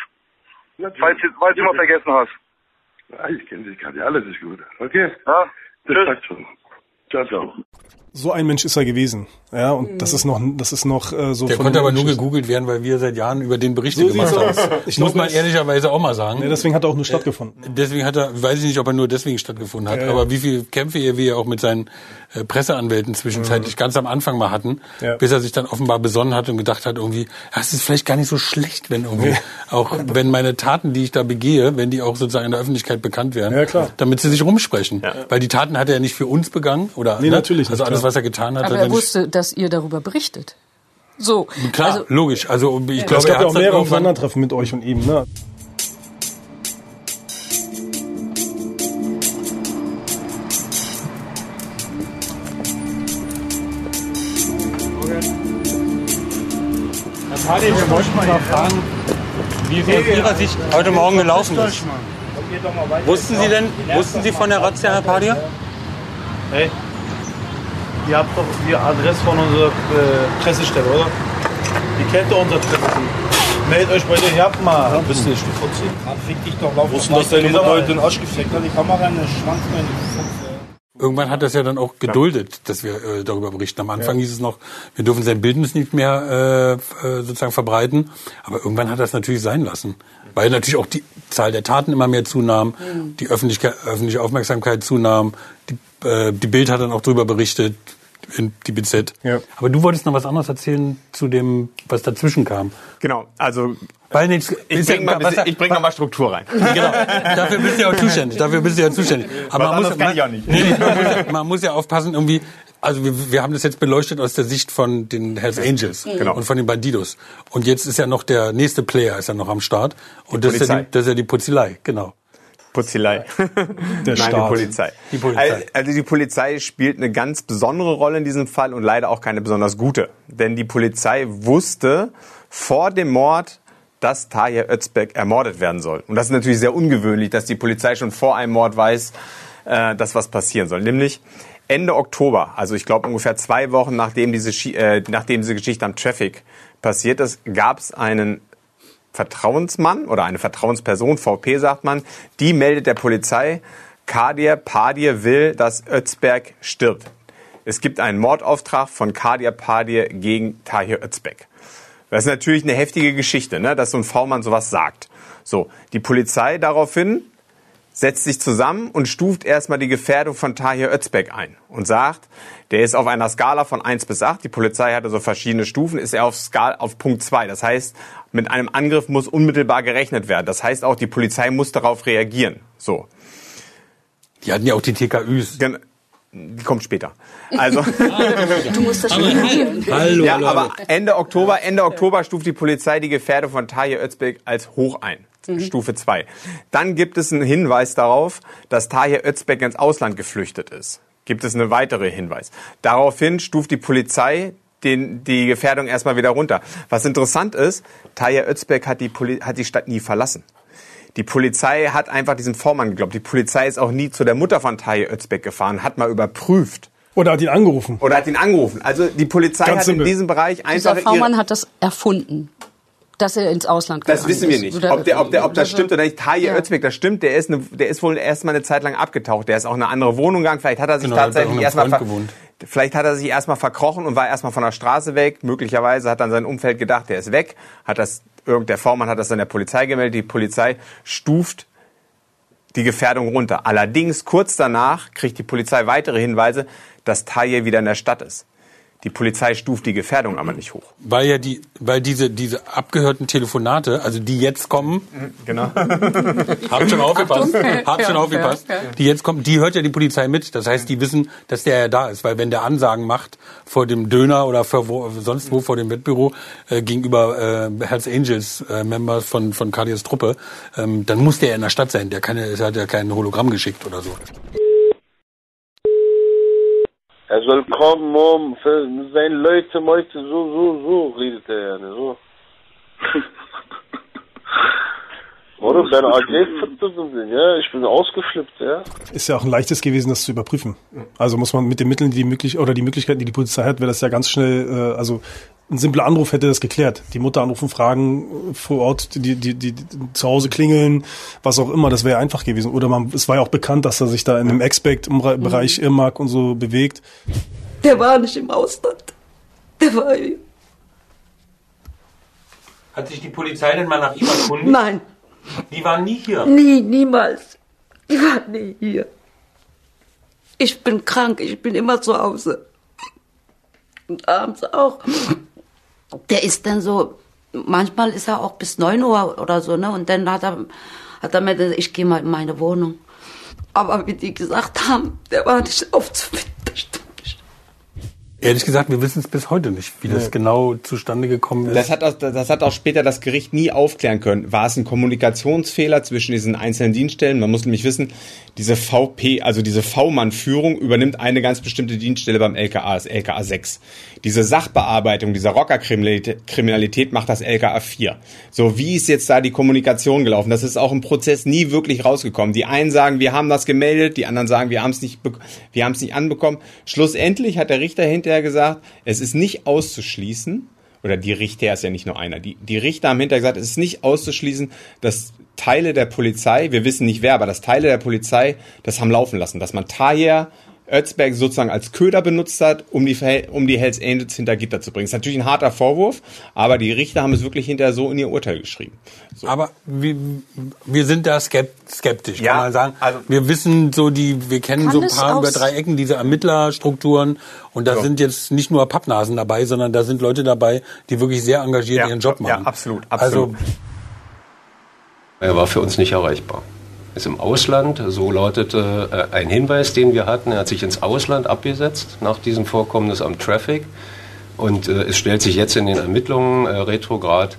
Natürlich. falls, du- falls du mal vergessen hast. Ah, Ich kenne dich, Katja. Alles ist gut. Okay? Ja? Das Tschüss. schon. Ciao, ciao. So ein Mensch ist er gewesen. Ja, und das ist noch, das ist noch äh, so. Der konnte aber nur gegoogelt werden, weil wir seit Jahren über den Berichte So gemacht haben. Ich Muss man es- ehrlicherweise auch mal sagen. Nee, deswegen hat er auch nur stattgefunden. Deswegen hat er, weiß ich nicht, ob er nur deswegen stattgefunden hat, Ja, ja. aber wie viele Kämpfe er wir auch mit seinen äh, Presseanwälten zwischenzeitlich ganz am Anfang mal hatten, Mhm. Ja. bis er sich dann offenbar besonnen hat und gedacht hat, irgendwie, ja, es ist vielleicht gar nicht so schlecht, wenn irgendwie, auch wenn meine Taten, die ich da begehe, wenn die auch sozusagen in der Öffentlichkeit bekannt werden, Ja, klar. damit sie sich rumsprechen. Weil die Taten hat er ja nicht für uns begangen, oder? Nee, natürlich Also nicht, alles, klar. was er getan hat, Aber hat er er nicht, wusste, dass dass ihr darüber berichtet. So. Klar, also, logisch. Also ich ja. glaube, es gab ja auch mehrere Aufeinandertreffen mit euch und ihm. Ne? Party, wir wollten mal fragen, wie es aus Ihrer Sicht heute Morgen gelaufen ist. Wussten Sie denn, wussten Sie von der Razzia, Herr Padia? Hey ihr habt doch die Adresse von unserer äh, Pressestelle, oder? Ihr kennt doch unser Treffen. Meldet euch bei der Herb mal. Ja, bist du nicht, du Fotze? Fick dich doch, lauf Wussten, dass deine Mutter heute den Arsch gefickt hat? Die Kamera in den Schwanz rein, Irgendwann hat das ja dann auch geduldet, dass wir äh, darüber berichten. Am Anfang ja. hieß es noch, wir dürfen sein Bildnis nicht mehr äh, äh, sozusagen verbreiten. Aber irgendwann hat das natürlich sein lassen. Weil natürlich auch die Zahl der Taten immer mehr zunahm, mhm. die öffentliche, öffentliche Aufmerksamkeit zunahm. Die, äh, die Bild hat dann auch darüber berichtet, in die BZ. Ja. Aber du wolltest noch was anderes erzählen zu dem, was dazwischen kam. Genau, also weil nichts, ich bringe ja, mal, bring noch mal Struktur rein. Genau, dafür bist du ja auch zuständig. Dafür bist du ja zuständig. Aber man muss, nicht. Nee, nee, man, muss ja, man muss ja aufpassen, irgendwie. Also wir, wir haben das jetzt beleuchtet aus der Sicht von den Hells Angels genau. und von den Bandidos. Und jetzt ist ja noch der nächste Player ist ja noch am Start. Und das ist, ja die, das ist ja die Puzilei, genau. Puzilei. Der Nein, die Polizei. die Polizei. Also die Polizei spielt eine ganz besondere Rolle in diesem Fall und leider auch keine besonders gute. Denn die Polizei wusste vor dem Mord, dass Tahir Özbek ermordet werden soll. Und das ist natürlich sehr ungewöhnlich, dass die Polizei schon vor einem Mord weiß, äh, dass was passieren soll. Nämlich Ende Oktober, also ich glaube ungefähr zwei Wochen nachdem diese, äh, nachdem diese Geschichte am Traffic passiert ist, gab es einen Vertrauensmann oder eine Vertrauensperson, VP sagt man, die meldet der Polizei, Kadir Padir will, dass Özberg stirbt. Es gibt einen Mordauftrag von Kadir Padir gegen Tahir Özbek. Das ist natürlich eine heftige Geschichte, ne, dass so ein V-Mann sowas sagt. So, die Polizei daraufhin setzt sich zusammen und stuft erstmal die Gefährdung von Tahir Özbek ein und sagt, der ist auf einer Skala von 1 bis 8, die Polizei hatte so verschiedene Stufen, ist er auf, Skala, auf Punkt 2. Das heißt, mit einem Angriff muss unmittelbar gerechnet werden. Das heißt auch, die Polizei muss darauf reagieren. So. Die hatten ja auch die TKÜs. Gen die kommt später. Also du musst das schon hallo, hallo, ja, aber Ende Oktober, Ende Oktober stuft die Polizei die Gefährdung von Tahir Özbek als hoch ein. Mhm. Stufe 2. Dann gibt es einen Hinweis darauf, dass Tahir Özbek ins Ausland geflüchtet ist. Gibt es einen weiteren Hinweis. Daraufhin stuft die Polizei den, die Gefährdung erstmal wieder runter. Was interessant ist, Tahir Özbek hat die, Poli hat die Stadt nie verlassen. Die Polizei hat einfach diesem Vormann geglaubt. Die Polizei ist auch nie zu der Mutter von Tahir Özbek gefahren, hat mal überprüft. Oder hat ihn angerufen. Oder hat ihn angerufen. Also die Polizei Ganz hat simpel. in diesem Bereich einfach... Dieser Vormann hat das erfunden dass er ins Ausland gegangen Das wissen wir nicht. Ob, der, ob, der, ob das stimmt oder nicht. Taje ja. Özbek, das stimmt. Der ist, eine, der ist wohl erstmal eine Zeit lang abgetaucht. Der ist auch in eine andere Wohnung gegangen. Vielleicht hat er sich genau, tatsächlich erstmal Vielleicht hat er sich erstmal verkrochen und war erstmal von der Straße weg. Möglicherweise hat dann sein Umfeld gedacht, der ist weg. Hat das, der Vormann hat das dann der Polizei gemeldet. Die Polizei stuft die Gefährdung runter. Allerdings kurz danach kriegt die Polizei weitere Hinweise, dass Taye wieder in der Stadt ist. Die Polizei stuft die Gefährdung aber nicht hoch. Weil ja die, weil diese, diese abgehörten Telefonate, also die jetzt kommen, genau. habt schon aufgepasst, habt schon aufgepasst, die jetzt kommen, die hört ja die Polizei mit. Das heißt, die wissen, dass der ja da ist, weil wenn der Ansagen macht vor dem Döner oder für wo, sonst wo vor dem Wettbüro äh, gegenüber äh, Hells Angels äh, Members von von Cardias Truppe, ähm, dann muss der ja in der Stadt sein. Der kann ja, der hat ja kein Hologramm geschickt oder so. Soll kommen, um für seine Leute heute so, so, so, redet er ja, ne, so. Warum? Deine AG sind, ja, ich bin ausgeflippt, ja. Ist ja auch ein leichtes gewesen, das zu überprüfen. Also muss man mit den Mitteln, die möglich oder die Möglichkeiten, die die Polizei hat, wäre das ja ganz schnell, äh, also ein simpler Anruf hätte das geklärt. Die Mutter anrufen, fragen vor Ort, die, die, die, die zu Hause klingeln, was auch immer, das wäre einfach gewesen. Oder man, es war ja auch bekannt, dass er sich da in einem Expect-Bereich mhm. Irmak und so bewegt. Der war nicht im Ausland. Der war hier. Hat sich die Polizei denn mal nach ihm erkundigt? Nein. Die waren nie hier? Nie, niemals. Die waren nie hier. Ich bin krank, ich bin immer zu Hause. Und abends auch. Der ist dann so, manchmal ist er auch bis 9 Uhr oder so, ne? Und dann hat er, hat er mir gesagt, ich gehe mal in meine Wohnung. Aber wie die gesagt haben, der war nicht aufzufinden. Ehrlich gesagt, wir wissen es bis heute nicht, wie das genau zustande gekommen ist. Das hat, auch, das hat auch später das Gericht nie aufklären können. War es ein Kommunikationsfehler zwischen diesen einzelnen Dienststellen? Man muss nämlich wissen, diese VP, also diese V-Mann-Führung übernimmt eine ganz bestimmte Dienststelle beim LKA, das LKA 6. Diese Sachbearbeitung dieser Rockerkriminalität Kriminalität macht das LKA 4. So, wie ist jetzt da die Kommunikation gelaufen? Das ist auch im Prozess nie wirklich rausgekommen. Die einen sagen, wir haben das gemeldet, die anderen sagen, wir haben es nicht, wir haben es nicht anbekommen. Schlussendlich hat der Richter hinterher gesagt, es ist nicht auszuschließen, oder die Richter ist ja nicht nur einer, die, die Richter haben hinterher gesagt, es ist nicht auszuschließen, dass Teile der Polizei, wir wissen nicht wer, aber dass Teile der Polizei das haben laufen lassen, dass man Tahir Özberg sozusagen als Köder benutzt hat, um die, um die Hells Angels hinter Gitter zu bringen. Das ist natürlich ein harter Vorwurf, aber die Richter haben es wirklich hinterher so in ihr Urteil geschrieben. Aber wir, wir sind da skep- skeptisch, Ja, kann man sagen. also- wir wissen so die, wir kennen so ein paar über drei Ecken diese Ermittlerstrukturen und da Ja. sind jetzt nicht nur Pappnasen dabei, sondern da sind Leute dabei, die wirklich sehr engagiert Ja, ihren Job ja, machen. absolut, absolut. Also Er war für uns nicht erreichbar. Ist im Ausland, so lautete äh, ein Hinweis, den wir hatten. Er hat sich ins Ausland abgesetzt nach diesem Vorkommnis am Traffic. Und äh, es stellt sich jetzt in den Ermittlungen äh, retrograd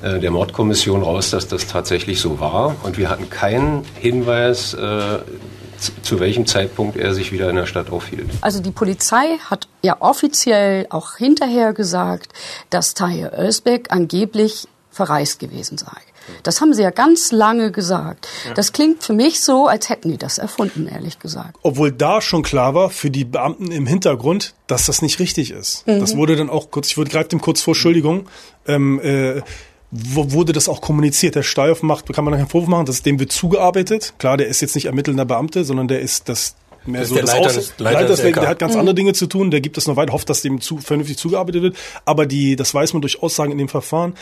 der Mordkommission raus, dass das tatsächlich so war. Und wir hatten keinen Hinweis, zu, zu welchem Zeitpunkt er sich wieder in der Stadt aufhielt. Also die Polizei hat ja offiziell auch hinterher gesagt, dass Tahir Özbek angeblich verreist gewesen sei. Das haben sie ja ganz lange gesagt. Das klingt für mich so, als hätten die das erfunden, ehrlich gesagt. Obwohl da schon klar war für die Beamten im Hintergrund, dass das nicht richtig ist. Mhm. Das wurde dann auch kurz, ich würde greife dem kurz vor, Entschuldigung, ähm, äh, wo, wurde das auch kommuniziert. Der Steihoff macht, kann man einen Vorwurf machen, dass dem wird zugearbeitet. Klar, der ist jetzt nicht ermittelnder Beamte, sondern der ist das mehr Das ist so der das Leiter Außen- des- Leiter Leiter des des- LK. der hat ganz Mhm. andere Dinge zu tun, der gibt es noch weit, hofft, dass dem zu, vernünftig zugearbeitet wird. Aber die, das weiß man durch Aussagen in dem Verfahren,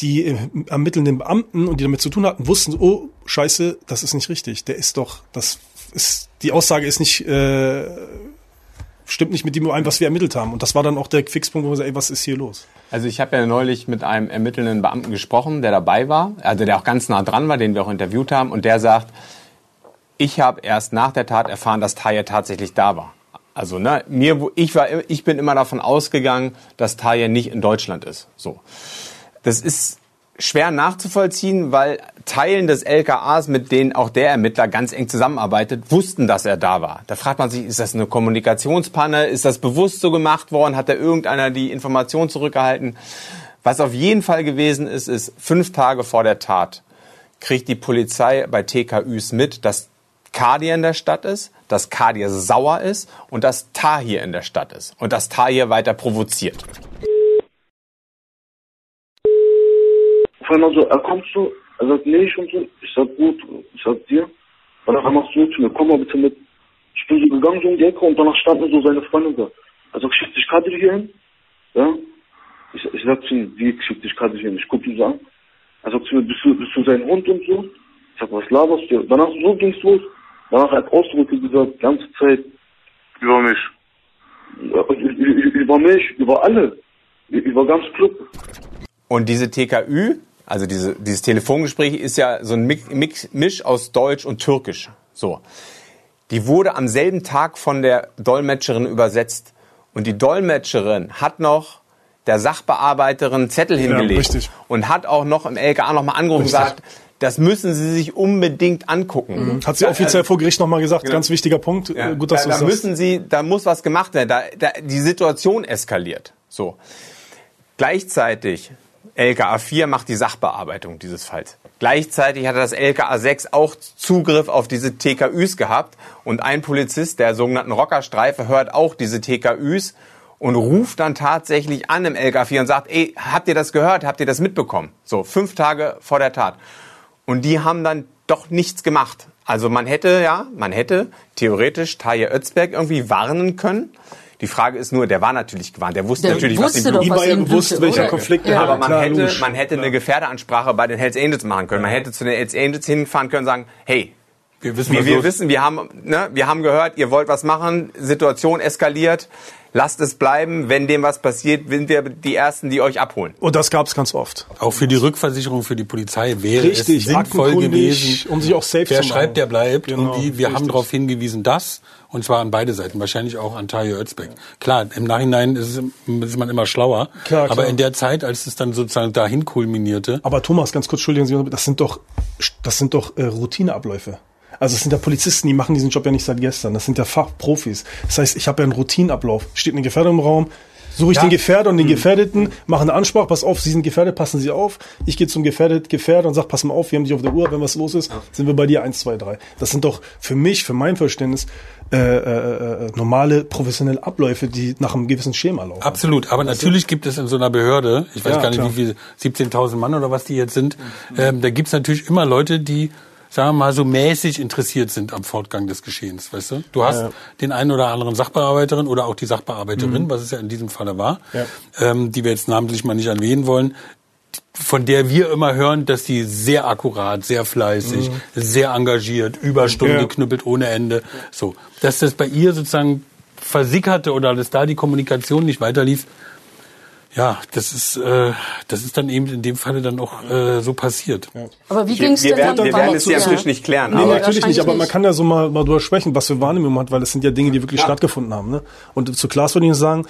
die äh, ermittelnden Beamten und die damit zu tun hatten, wussten, oh, scheiße, das ist nicht richtig. Der ist doch, das ist, die Aussage ist nicht, äh, stimmt nicht mit dem ein, was wir ermittelt haben. Und das war dann auch der Fixpunkt, wo wir sagen, ey, was ist hier los? Also ich habe ja neulich mit einem ermittelnden Beamten gesprochen, der dabei war, also der auch ganz nah dran war, den wir auch interviewt haben, und der sagt, ich habe erst nach der Tat erfahren, dass Tahir tatsächlich da war. Also ne, mir, ich war, ich bin immer davon ausgegangen, dass Tahir nicht in Deutschland ist. So, das ist schwer nachzuvollziehen, weil Teilen des LKAs, mit denen auch der Ermittler ganz eng zusammenarbeitet, wussten, dass er da war. Da fragt man sich, ist das eine Kommunikationspanne? Ist das bewusst so gemacht worden? Hat da irgendeiner die Information zurückgehalten? Was auf jeden Fall gewesen ist, ist fünf Tage vor der Tat kriegt die Polizei bei TKÜs mit, dass Kadir in der Stadt ist, dass Kadir sauer ist und dass Tahir in der Stadt ist und dass Tahir weiter provoziert. Auf einmal so, er kommt so, er sagt, nee, ich und so. Ich sag, gut, ich sag dir. Und dann machst du zu mir, komm mal bitte mit. Ich bin so gegangen, so um die Ecke, und danach standen so seine Freunde da. Er sagt, schick dich Kadir hier hin. Ja. Ich, ich sag zu ihm, wie schick dich Kadir hier hin? Ich guck ihn so an. Er sagt zu mir, bist du, bist du sein Hund und so? Ich sag, was laberst du? Danach, so ging's los. Danach hat Ausdrücke gesagt, ganze Zeit. Über mich. Über mich, über alle. Über ganz Club. Und diese TKÜ, also diese, dieses Telefongespräch, ist ja so ein Mix, Misch aus Deutsch und Türkisch. So. Die wurde am selben Tag von der Dolmetscherin übersetzt. Und die Dolmetscherin hat noch der Sachbearbeiterin Zettel hingelegt. richtig. Und hat auch noch im LKA noch mal angerufen und gesagt, das müssen Sie sich unbedingt angucken. Hat sie offiziell vor Gericht nochmal gesagt, Genau. ganz wichtiger Punkt. Ja, Äh, Gut, dass da, da das sagst. müssen Sie, da muss was gemacht werden. Da, da, die Situation eskaliert. So. Gleichzeitig LKA 4 macht die Sachbearbeitung dieses Falls. Gleichzeitig hatte das LKA 6 auch Zugriff auf diese TKÜs gehabt und ein Polizist der sogenannten Rockerstreife hört auch diese TKÜs und ruft dann tatsächlich an im LKA 4 und sagt, ey, habt ihr das gehört? Habt ihr das mitbekommen? So, fünf Tage vor der Tat. Und die haben dann doch nichts gemacht. Also man hätte, ja, man hätte theoretisch Taje Özberg irgendwie warnen können. Die Frage ist nur, der war natürlich gewarnt. Der wusste Der natürlich, wusste was ihm doch, Ihm was war ja ihm bewusst, blühte, welcher oder? Konflikt Ja. er aber man Klar, hätte, man hätte eine Gefährderansprache bei den Hells Angels machen können. Man hätte zu den Hells Angels hinfahren können und sagen, hey, Wir wissen, wir, was wir los- wissen, wir haben, ne, wir haben gehört, ihr wollt was machen, Situation eskaliert, lasst es bleiben. Wenn dem was passiert, sind wir die Ersten, die euch abholen. Und das gab es ganz oft. Auch für die Rückversicherung für die Polizei wäre Richtig, es sinnvoll gewesen. um sich auch safe Wer zu schreibt, machen. der bleibt. Genau, und die, wir haben richtig. darauf hingewiesen, dass, und zwar an beide Seiten, wahrscheinlich auch an Taje Özbeck. Klar, im Nachhinein ist, es, ist man immer schlauer. Klar, klar. Aber in der Zeit, als es dann sozusagen dahin kulminierte, Aber Thomas, ganz kurz, entschuldigen Sie, das sind doch, das sind doch äh, Routineabläufe. Also es sind ja Polizisten, die machen diesen Job ja nicht seit gestern. Das sind ja Fachprofis. Das heißt, ich habe ja einen Routinenablauf. Steht eine Gefährdung im Raum, suche ich Ja. Mhm. den Gefährder und den Gefährdeten, mache eine Ansprache, pass auf, Sie sind gefährdet, passen Sie auf. Ich gehe zum Gefährdet, Gefährder und sage, pass mal auf, wir haben dich auf der Uhr, wenn was los ist, sind wir bei dir eins, zwei, drei. Das sind doch für mich, für mein Verständnis, äh, äh, äh, normale professionelle Abläufe, die nach einem gewissen Schema laufen. Absolut, aber natürlich gibt es in so einer Behörde, ich weiß Ja, gar nicht, klar. wie viele, 17.000 Mann oder was die jetzt sind, ähm, da gibt's natürlich immer Leute, die, sagen wir mal, so mäßig interessiert sind am Fortgang des Geschehens, weißt du? Du hast Ja. den einen oder anderen Sachbearbeiterin oder auch die Sachbearbeiterin, Mhm. was es ja in diesem Falle war, Ja. ähm, die wir jetzt namentlich mal nicht erwähnen wollen, von der wir immer hören, dass die sehr akkurat, sehr fleißig, Mhm. sehr engagiert, Überstunden Ja. geknüppelt ohne Ende. So, dass das bei ihr sozusagen versickerte oder dass da die Kommunikation nicht weiterlief, ja, das ist äh, das ist dann eben in dem Falle dann auch äh, so passiert. Aber wie Wir- ging's wir denn werden- dann wir werden es hier am Tisch nicht klären, Nee, aber- natürlich nicht, aber man kann ja so mal, mal drüber sprechen, was für Wahrnehmung hat, weil das sind ja Dinge, die wirklich stattgefunden haben. Ne? Und zu Klaas würde ich sagen,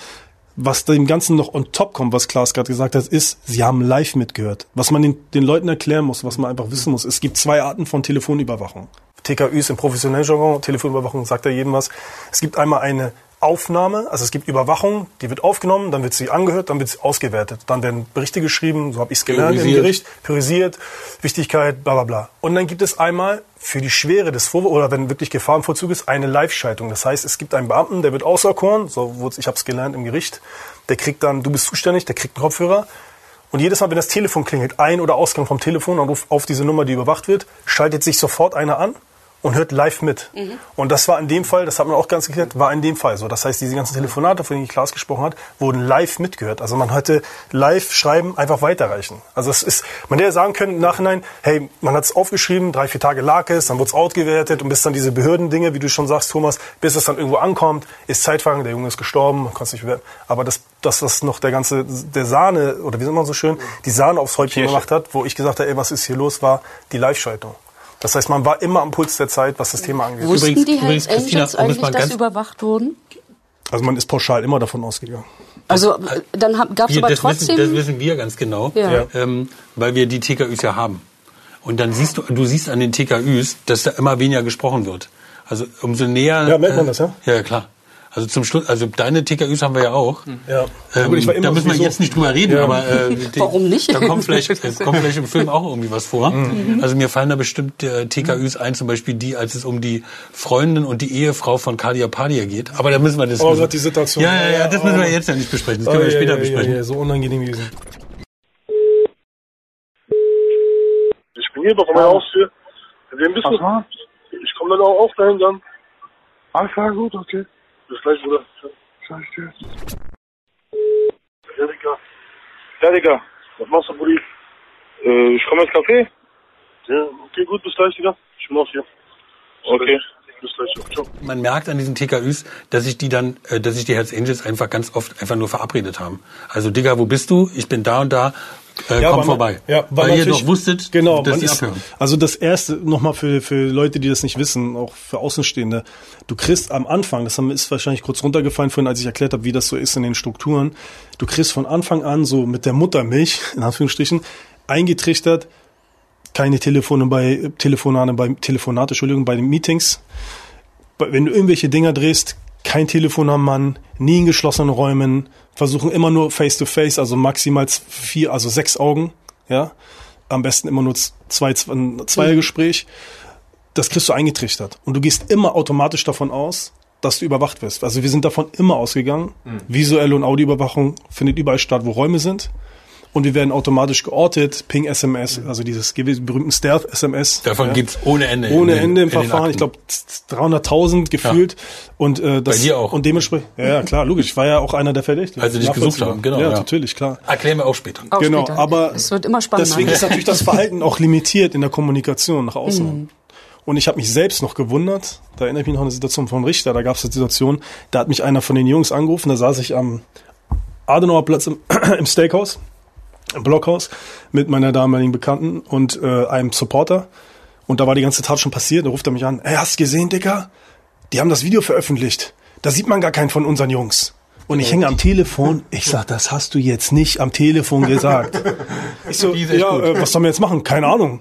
was dem Ganzen noch on top kommt, was Klaas gerade gesagt hat, ist, sie haben live mitgehört. Was man den, den Leuten erklären muss, was man einfach wissen muss. Es gibt zwei Arten von Telefonüberwachung. TKÜs im professionellen Jargon, Telefonüberwachung sagt ja jedem was. Es gibt einmal eine Aufnahme, also es gibt Überwachung, die wird aufgenommen, dann wird sie angehört, dann wird sie ausgewertet. Dann werden Berichte geschrieben, so habe ich es gelernt im. Gericht, priorisiert, Wichtigkeit, bla bla bla. Und dann gibt es einmal für die Schwere des Vorwurfs oder wenn wirklich Gefahr im Vollzug ist, eine Live-Schaltung. Das heißt, es gibt einen Beamten, der wird auserkoren, so wurde ich habe es gelernt im Gericht, der kriegt dann, du bist zuständig, der kriegt einen Kopfhörer. Und jedes Mal, wenn das Telefon klingelt, Ein- oder Ausgang vom Telefon, und ruft auf diese Nummer, die überwacht wird, schaltet sich sofort einer an und hört live mit. Und das war in dem Fall, das hat man auch ganz geklärt, war in dem Fall so. Das heißt, diese ganzen Telefonate, von denen Klaas gesprochen hat, wurden live mitgehört. Also man hatte live schreiben, einfach weiterreichen. Also es ist, man hätte ja sagen können im Nachhinein, hey, man hat es aufgeschrieben, drei, vier Tage lag es, dann wurde es outgewertet und bis dann diese Behördendinge, wie du schon sagst, Thomas, bis es dann irgendwo ankommt, ist Zeitfang, der Junge ist gestorben, man kann es nicht bewerten. Aber das, das, was noch der ganze, der Sahne, oder wie sagt man so schön, die Sahne aufs Häubchen gemacht hat, wo ich gesagt habe, ey, was ist hier los, war die Live-Schaltung. Das heißt, man war immer am Puls der Zeit, was das Thema angeht. Wussten Übrigens- die übrigens, Hells Angels eigentlich, dass ganz- überwacht wurden? Also man ist pauschal immer davon ausgegangen. Also äh, dann gab es aber das, wissen, trotzdem... das wissen wir ganz genau, Ja. ähm, weil wir die TKÜs ja haben. Und dann siehst du, du siehst an den TKÜs, dass da immer weniger gesprochen wird. Also umso näher. Ja, merkt man das, ja? Ja, klar. Also zum Schluss, also deine TKÜs haben wir ja auch. Ja. Ähm, ich war immer da müssen wir jetzt nicht drüber reden, Ja. aber äh, die, Warum nicht? Da kommt vielleicht, äh, kommt vielleicht im Film auch irgendwie was vor. Mhm. Also mir fallen da bestimmt äh, TKÜs ein, zum Beispiel die, als es um die Freundin und die Ehefrau von Kadia Padia geht. Aber da müssen wir das. Oh müssen- Gott, die Situation. Ja, ja, ja, das müssen wir jetzt ja nicht besprechen. Das können wir Oh, ja, später ja, besprechen. Ja, ja, so unangenehm gewesen. Ich bin hier doch meiner Haustür. Mit wem bist du? Ich komme dann auch, auch dahin dann. Alles klar, gut, okay. Bis gleich, Bruder. Ciao, tschüss. Ja, Digga. Ja, Digga. Was machst du, Brudi? Äh, ich komme ins Café. Ja, okay, gut, bis gleich, Digga. Ich bin auch hier. Okay. Bis gleich, ciao. Man merkt an diesen TKÜs, dass sich die dann, äh, dass sich die Hells Angels einfach ganz oft einfach nur verabredet haben. Also Digga, wo bist du? Ich bin da und da. Äh, komm weil vorbei. Ja, weil ihr natürlich- doch wusstet, genau, dass ist, abhören. Also das erste nochmal für für Leute, die das nicht wissen, auch für Außenstehende. Du kriegst am Anfang, das ist wahrscheinlich kurz runtergefallen vorhin, als ich erklärt habe, wie das so ist in den Strukturen. Du kriegst von Anfang an so mit der Muttermilch in Anführungsstrichen eingetrichtert, keine Telefone bei Telefonate, bei Telefonate, Entschuldigung, bei den Meetings. Wenn du irgendwelche Dinger drehst, kein Telefon am Mann, nie in geschlossenen Räumen, versuchen immer nur face to face, also maximal vier, also sechs Augen, ja. Am besten immer nur zwei, zwei ein Zweiergespräch. Das kriegst du eingetrichtert. Und du gehst immer automatisch davon aus, dass du überwacht wirst. Also wir sind davon immer ausgegangen. Visuelle und Audioüberwachung findet überall statt, wo Räume sind. Und wir werden automatisch geortet, Ping SMS, also dieses berühmten Stealth-SMS. Davon gibt's ohne Ende in Ohne den- Ende im Verfahren. Ich glaube 300.000 gefühlt. Und äh, das Bei dir auch. Und dementsprechend, ja, ja klar, logisch. Ich war ja auch einer der Verdächtigen. Als sie dich gesucht haben, genau, Ja, ja. natürlich, klar. Erklären wir auch später. Auch genau, später. aber es wird immer spannender. deswegen ist natürlich das Verhalten auch limitiert in der Kommunikation nach außen. Mhm. Und ich habe mich selbst noch gewundert, da erinnere ich mich noch an eine Situation von Richter, da gab es eine Situation, da hat mich einer von den Jungs angerufen, da saß ich am Adenauerplatz im, im Steakhouse, Blockhaus, mit meiner damaligen Bekannten und äh, einem Supporter. Und da war die ganze Tat schon passiert, da ruft er mich an, ey, hast gesehen, Dicker? Die haben das Video veröffentlicht. Da sieht man gar keinen von unseren Jungs. Und ich hänge am Telefon. Ich sag, das hast du jetzt nicht am Telefon gesagt. Ich so, ja, äh, was sollen wir jetzt machen? Keine Ahnung.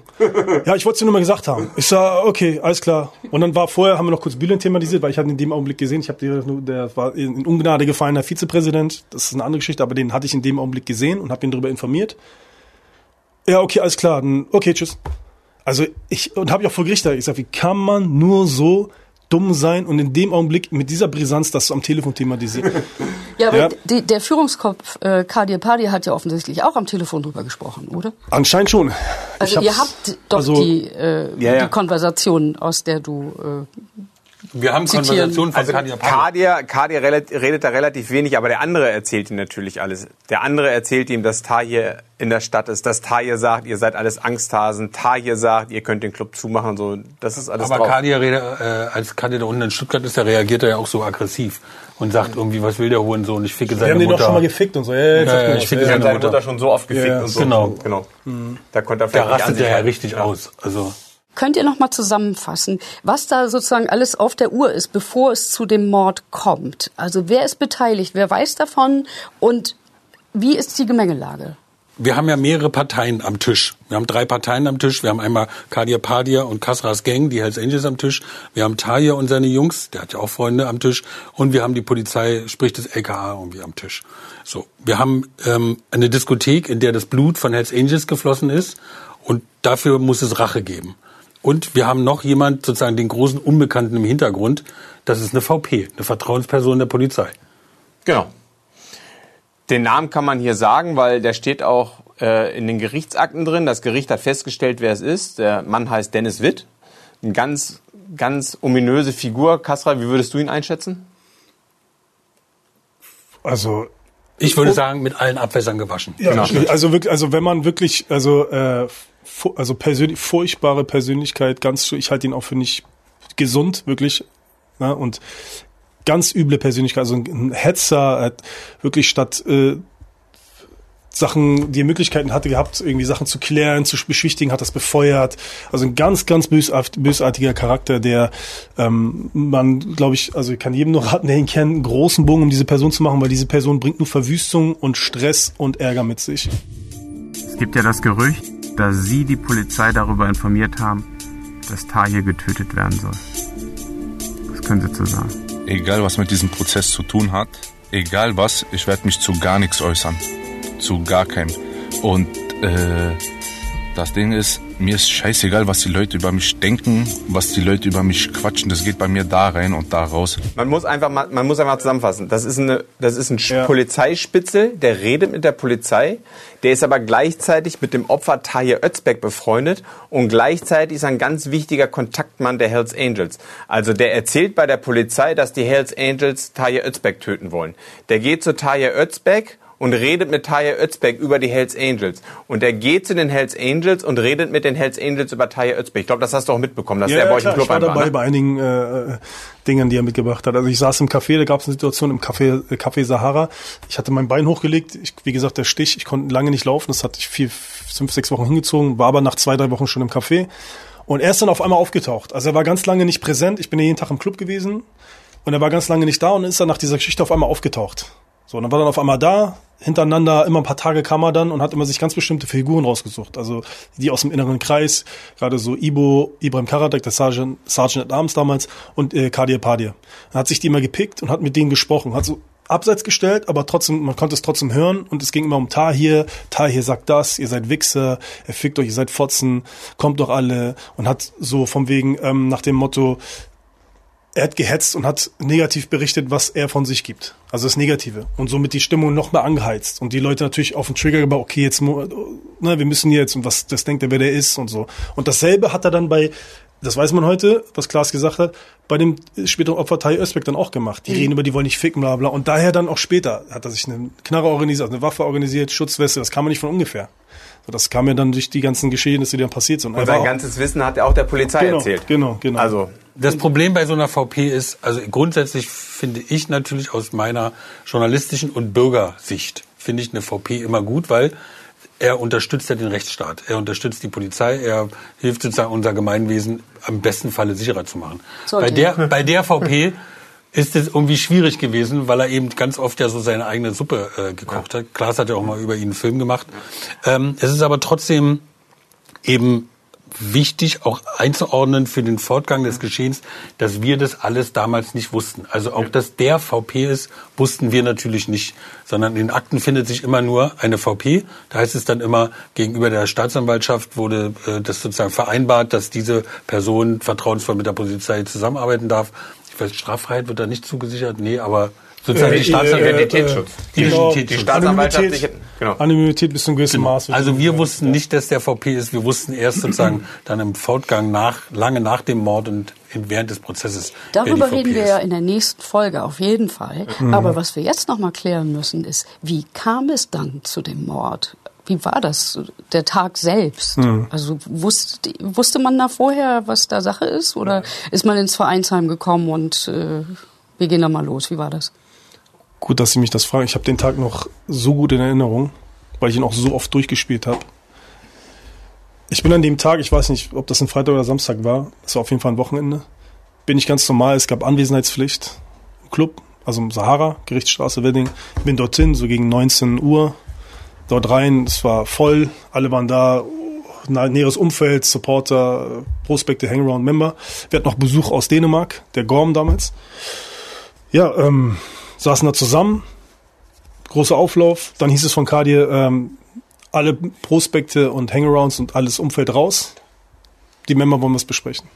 Ja, ich wollte es dir nur mal gesagt haben. Ich sag, okay, alles klar. Und dann war vorher, haben wir noch kurz Bülent thematisiert, weil ich hatte in dem Augenblick gesehen, ich habe der war in Ungnade gefallener Vizepräsident. Das ist eine andere Geschichte, aber den hatte ich in dem Augenblick gesehen und habe ihn darüber informiert. Ja, okay, alles klar. Dann, okay, tschüss. Also ich, und habe ich auch vor Gericht da gesagt, wie kann man nur so dumm sein und in dem Augenblick mit dieser Brisanz das am Telefon thematisieren. Ja, aber ja. Die, der Führungskopf äh, Kadir Padi hat ja offensichtlich auch am Telefon drüber gesprochen, oder? Anscheinend schon. Also ihr habt doch also, die, äh, ja, ja. die Konversation, aus der du äh, wir haben Konversationen von also Kadir Kadir, Kadir redet da relativ wenig, aber der andere erzählt ihm natürlich alles. Der andere erzählt ihm, dass Tahir in der Stadt ist, dass Tahir sagt, ihr seid alles Angsthasen, Tahir sagt, ihr könnt den Club zumachen und so. Das ist alles Aber drauf. Kadir, äh, als Kadir da unten in Stuttgart ist, der reagiert er ja auch so aggressiv und sagt irgendwie, was will der Hurensohn? Ich ficke seine Mutter. Wir haben den doch schon mal gefickt und so. Ja, ja, ja, ja ich ficke seine Mutter. Mutter schon so oft gefickt ja, und so. Genau. genau. Mhm. Da konnte er vielleicht Da rastet er ja richtig aus. Also Könnt ihr noch mal zusammenfassen, was da sozusagen alles auf der Uhr ist, bevor es zu dem Mord kommt? Also wer ist beteiligt, wer weiß davon und wie ist die Gemengelage? Wir haben ja mehrere Parteien am Tisch. Wir haben drei Parteien am Tisch. Wir haben einmal Kadir Padia und Kasras Gang, die Hells Angels am Tisch. Wir haben Tahir und seine Jungs, der hat ja auch Freunde am Tisch. Und wir haben die Polizei, sprich das LKA irgendwie am Tisch. So, wir haben ähm, eine Diskothek, in der das Blut von Hells Angels geflossen ist. Und dafür muss es Rache geben. Und wir haben noch jemand, sozusagen den großen Unbekannten im Hintergrund. Das ist eine VP, eine Vertrauensperson der Polizei. Genau. Den Namen kann man hier sagen, weil der steht auch äh, in den Gerichtsakten drin. Das Gericht hat festgestellt, wer es ist. Der Mann heißt Dennis Witt. Eine ganz, ganz ominöse Figur. Kasra, wie würdest du ihn einschätzen? Also ich würde sagen, mit allen Abwässern gewaschen. Ja, genau. also wirklich, also wenn man wirklich, also äh, also persönlich, furchtbare Persönlichkeit, ganz, ich halte ihn auch für nicht gesund, wirklich. Ne? Und ganz üble Persönlichkeit, also ein Hetzer, hat wirklich statt äh, Sachen, die er Möglichkeiten hatte gehabt, irgendwie Sachen zu klären, zu beschwichtigen, hat das befeuert. Also ein ganz, ganz bösartiger Charakter, der ähm, man, glaube ich, also ich kann jedem nur raten, der ihn kennt, einen großen Bogen um diese Person zu machen, weil diese Person bringt nur Verwüstung und Stress und Ärger mit sich. Es gibt ja das Gerücht, dass Sie die Polizei darüber informiert haben, dass Tahir getötet werden soll. Was können Sie zu sagen? Egal, was mit diesem Prozess zu tun hat, egal was, ich werde mich zu gar nichts äußern. Zu gar keinem. Und äh, das Ding ist, mir ist scheißegal, was die Leute über mich denken, was die Leute über mich quatschen. Das geht bei mir da rein und da raus. Man muss einfach mal, man muss einfach zusammenfassen. Das ist eine, das ist ein ja. Polizeispitzel, der redet mit der Polizei. Der ist aber gleichzeitig mit dem Opfer Tahir Özbek befreundet und gleichzeitig ist er ein ganz wichtiger Kontaktmann der Hells Angels. Also der erzählt bei der Polizei, dass die Hells Angels Tahir Özbek töten wollen. Der geht zu Tahir Özbek und redet mit Taya Özbek über die Hells Angels. Und er geht zu den Hells Angels und redet mit den Hells Angels über Taya Özbek. Ich glaube, das hast du auch mitbekommen, dass ja, der bei euch im Club ich war dabei war, ne? bei einigen äh, Dingen, die er mitgebracht hat. Also ich saß im Café, da gab es eine Situation im Café, äh, Café Sahara. Ich hatte mein Bein hochgelegt. Ich, wie gesagt, der Stich, ich konnte lange nicht laufen. Das hat ich vier, fünf, sechs Wochen hingezogen, war aber nach zwei, drei Wochen schon im Café. Und er ist dann auf einmal aufgetaucht. Also er war ganz lange nicht präsent. Ich bin ja jeden Tag im Club gewesen. Und er war ganz lange nicht da und ist dann nach dieser Geschichte auf einmal aufgetaucht. So, und dann war dann auf einmal da, hintereinander, immer ein paar Tage kam er dann und hat immer sich ganz bestimmte Figuren rausgesucht. Also die aus dem inneren Kreis, gerade so Ibo, Ibrahim Karadak, der Sergeant, Sergeant at Arms damals und äh, Kadir Padir. Er hat sich die immer gepickt und hat mit denen gesprochen, hat so abseits gestellt, aber trotzdem, man konnte es trotzdem hören und es ging immer um Tahir, Tahir sagt das, ihr seid Wichser, er fickt euch, ihr seid Fotzen, kommt doch alle und hat so vom wegen ähm, nach dem Motto, er hat gehetzt und hat negativ berichtet, was er von sich gibt. Also das Negative. Und somit die Stimmung noch mehr angeheizt. Und die Leute natürlich auf den Trigger gebaut, okay, jetzt, ne, wir müssen jetzt, und was, das denkt er, wer der ist und so. Und dasselbe hat er dann bei, das weiß man heute, was Klaas gesagt hat, bei dem späteren Opfer Tai Özbek dann auch gemacht. Die Mhm. reden über, die wollen nicht ficken, bla bla. Und daher dann auch später hat er sich eine Knarre organisiert, also eine Waffe organisiert, Schutzweste, das kam ja nicht von ungefähr. Das kam ja dann durch die ganzen Geschehnisse, die dann passiert sind. Und sein ganzes Wissen hat er auch der Polizei Genau, erzählt. genau, genau. Also, Das Problem bei so einer VP ist, also grundsätzlich finde ich natürlich aus meiner journalistischen und Bürgersicht, finde ich eine VP immer gut, weil er unterstützt ja den Rechtsstaat. Er unterstützt die Polizei, er hilft sozusagen unser Gemeinwesen am besten Falle sicherer zu machen. Sollte Bei der, er. bei der VP ist es irgendwie schwierig gewesen, weil er eben ganz oft ja so seine eigene Suppe äh, gekocht hat. Klaas hat ja auch mal über ihn einen Film gemacht. Ähm, es ist aber trotzdem eben wichtig, auch einzuordnen für den Fortgang des Geschehens, dass wir das alles damals nicht wussten. Also auch, dass der VP ist, wussten wir natürlich nicht, sondern in den Akten findet sich immer nur eine VP. Da heißt es dann immer, gegenüber der Staatsanwaltschaft wurde äh, das sozusagen vereinbart, dass diese Person vertrauensvoll mit der Polizei zusammenarbeiten darf. Weiß, Straffreiheit wird da nicht zugesichert, nee, aber sozusagen Äh, die Staatsanwaltschaft. äh, Identitätsschutz. äh, genau, Identitätsschutz. die Staatsanwaltschaft Anonymität, genau. Anonymität bis zu einem gewissen Maß. wird Also so wir wussten nicht, dass der VP ist. Wir wussten erst sozusagen dann im Fortgang nach, lange nach dem Mord und während des Prozesses. wer die Darüber VP reden wir ist. ja in der nächsten Folge auf jeden Fall. Mhm. Aber was wir jetzt noch mal klären müssen, ist, wie kam es dann zu dem Mord? Wie war das, der Tag selbst? Mhm. Also wusste, wusste man da vorher, was da Sache ist? Oder ist man ins Vereinsheim gekommen und äh, wir gehen da mal los? Wie war das? Gut, dass Sie mich das fragen. Ich habe den Tag noch so gut in Erinnerung, weil ich ihn auch so oft durchgespielt habe. Ich bin an dem Tag, ich weiß nicht, ob das ein Freitag oder Samstag war, es war auf jeden Fall ein Wochenende, bin ich ganz normal, es gab Anwesenheitspflicht im Club, also im Sahara, Gerichtsstraße Wedding. Bin dorthin, so gegen 19 Uhr, dort rein, es war voll, alle waren da, näheres Umfeld, Supporter, Prospekte, Hangaround, Member. Wir hatten noch Besuch aus Dänemark, der Gorm damals. Ja, ähm, saßen da zusammen, großer Auflauf. Dann hieß es von Kadir, ähm, alle Prospekte und Hangarounds und alles Umfeld raus. Die Member wollen was besprechen.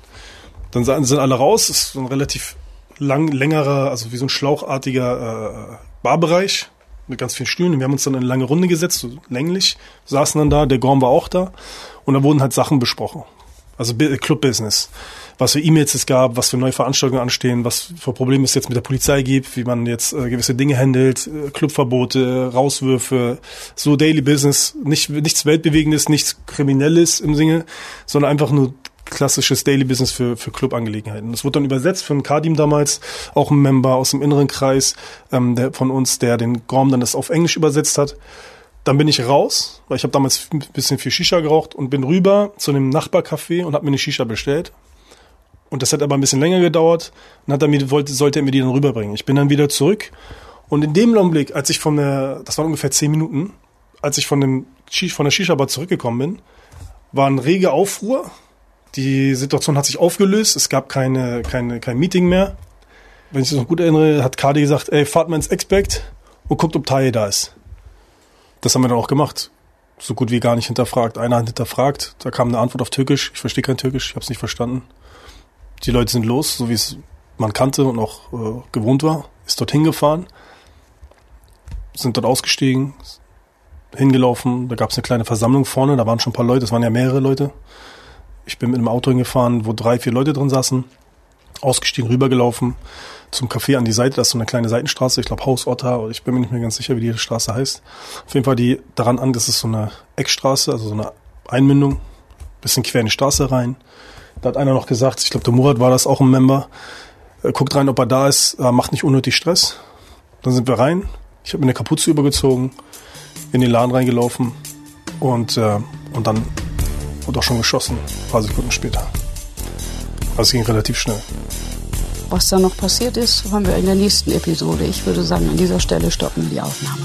Dann sind alle raus. Es ist so ein relativ lang, längerer, also wie so ein schlauchartiger äh, Barbereich mit ganz vielen Stühlen. Wir haben uns dann in eine lange Runde gesetzt, so länglich, saßen dann da, der Gorm war auch da. Und da wurden halt Sachen besprochen. Also Club-Business. Was für E-Mails es gab, was für neue Veranstaltungen anstehen, was für Probleme es jetzt mit der Polizei gibt, wie man jetzt äh, gewisse Dinge handelt, äh, Clubverbote, Rauswürfe, so Daily Business, nicht, nichts Weltbewegendes, nichts Kriminelles im Sinne, sondern einfach nur klassisches Daily Business für, für Clubangelegenheiten. Das wurde dann übersetzt von Kadim damals, auch ein Member aus dem inneren Kreis ähm, der, von uns, der den Gorm dann das auf Englisch übersetzt hat. Dann bin ich raus, weil ich habe damals ein bisschen viel Shisha geraucht und bin rüber zu einem Nachbarcafé und habe mir eine Shisha bestellt. Und das hat aber ein bisschen länger gedauert. Und hat er mir, wollte, sollte er mir die dann rüberbringen. Ich bin dann wieder zurück. Und in dem Augenblick, als ich von der, das waren ungefähr zehn Minuten, als ich von, dem, von der Shisha-Bar zurückgekommen bin, war ein rege Aufruhr. Die Situation hat sich aufgelöst. Es gab keine, keine, kein Meeting mehr. Wenn ich das noch gut erinnere, hat Kadi gesagt, ey, fahrt mal ins Expect und guckt, ob Taye da ist. Das haben wir dann auch gemacht. So gut wie gar nicht hinterfragt. Einer hat hinterfragt, da kam eine Antwort auf Türkisch. Ich verstehe kein Türkisch, ich habe es nicht verstanden. Die Leute sind los, so wie es man kannte und auch äh, gewohnt war. Ist dorthin gefahren, sind dort ausgestiegen, hingelaufen. Da gab es eine kleine Versammlung vorne, da waren schon ein paar Leute, es waren ja mehrere Leute. Ich bin mit einem Auto hingefahren, wo drei, vier Leute drin saßen, ausgestiegen, rübergelaufen zum Café an die Seite, das ist so eine kleine Seitenstraße, ich glaube Haus Otter, ich bin mir nicht mehr ganz sicher, wie die Straße heißt. Auf jeden Fall die daran an, das ist so eine Eckstraße, also so eine Einmündung, bisschen quer in die Straße rein. Da hat einer noch gesagt, ich glaube der Murat war das auch ein Member, äh, guckt rein, ob er da ist, äh, macht nicht unnötig Stress. Dann sind wir rein, ich habe mir eine Kapuze übergezogen, in den Laden reingelaufen und, äh, und dann wurde auch schon geschossen, ein paar Sekunden später. Also es ging relativ schnell. Was da noch passiert ist, haben wir in der nächsten Episode. Ich würde sagen, an dieser Stelle stoppen wir die Aufnahme.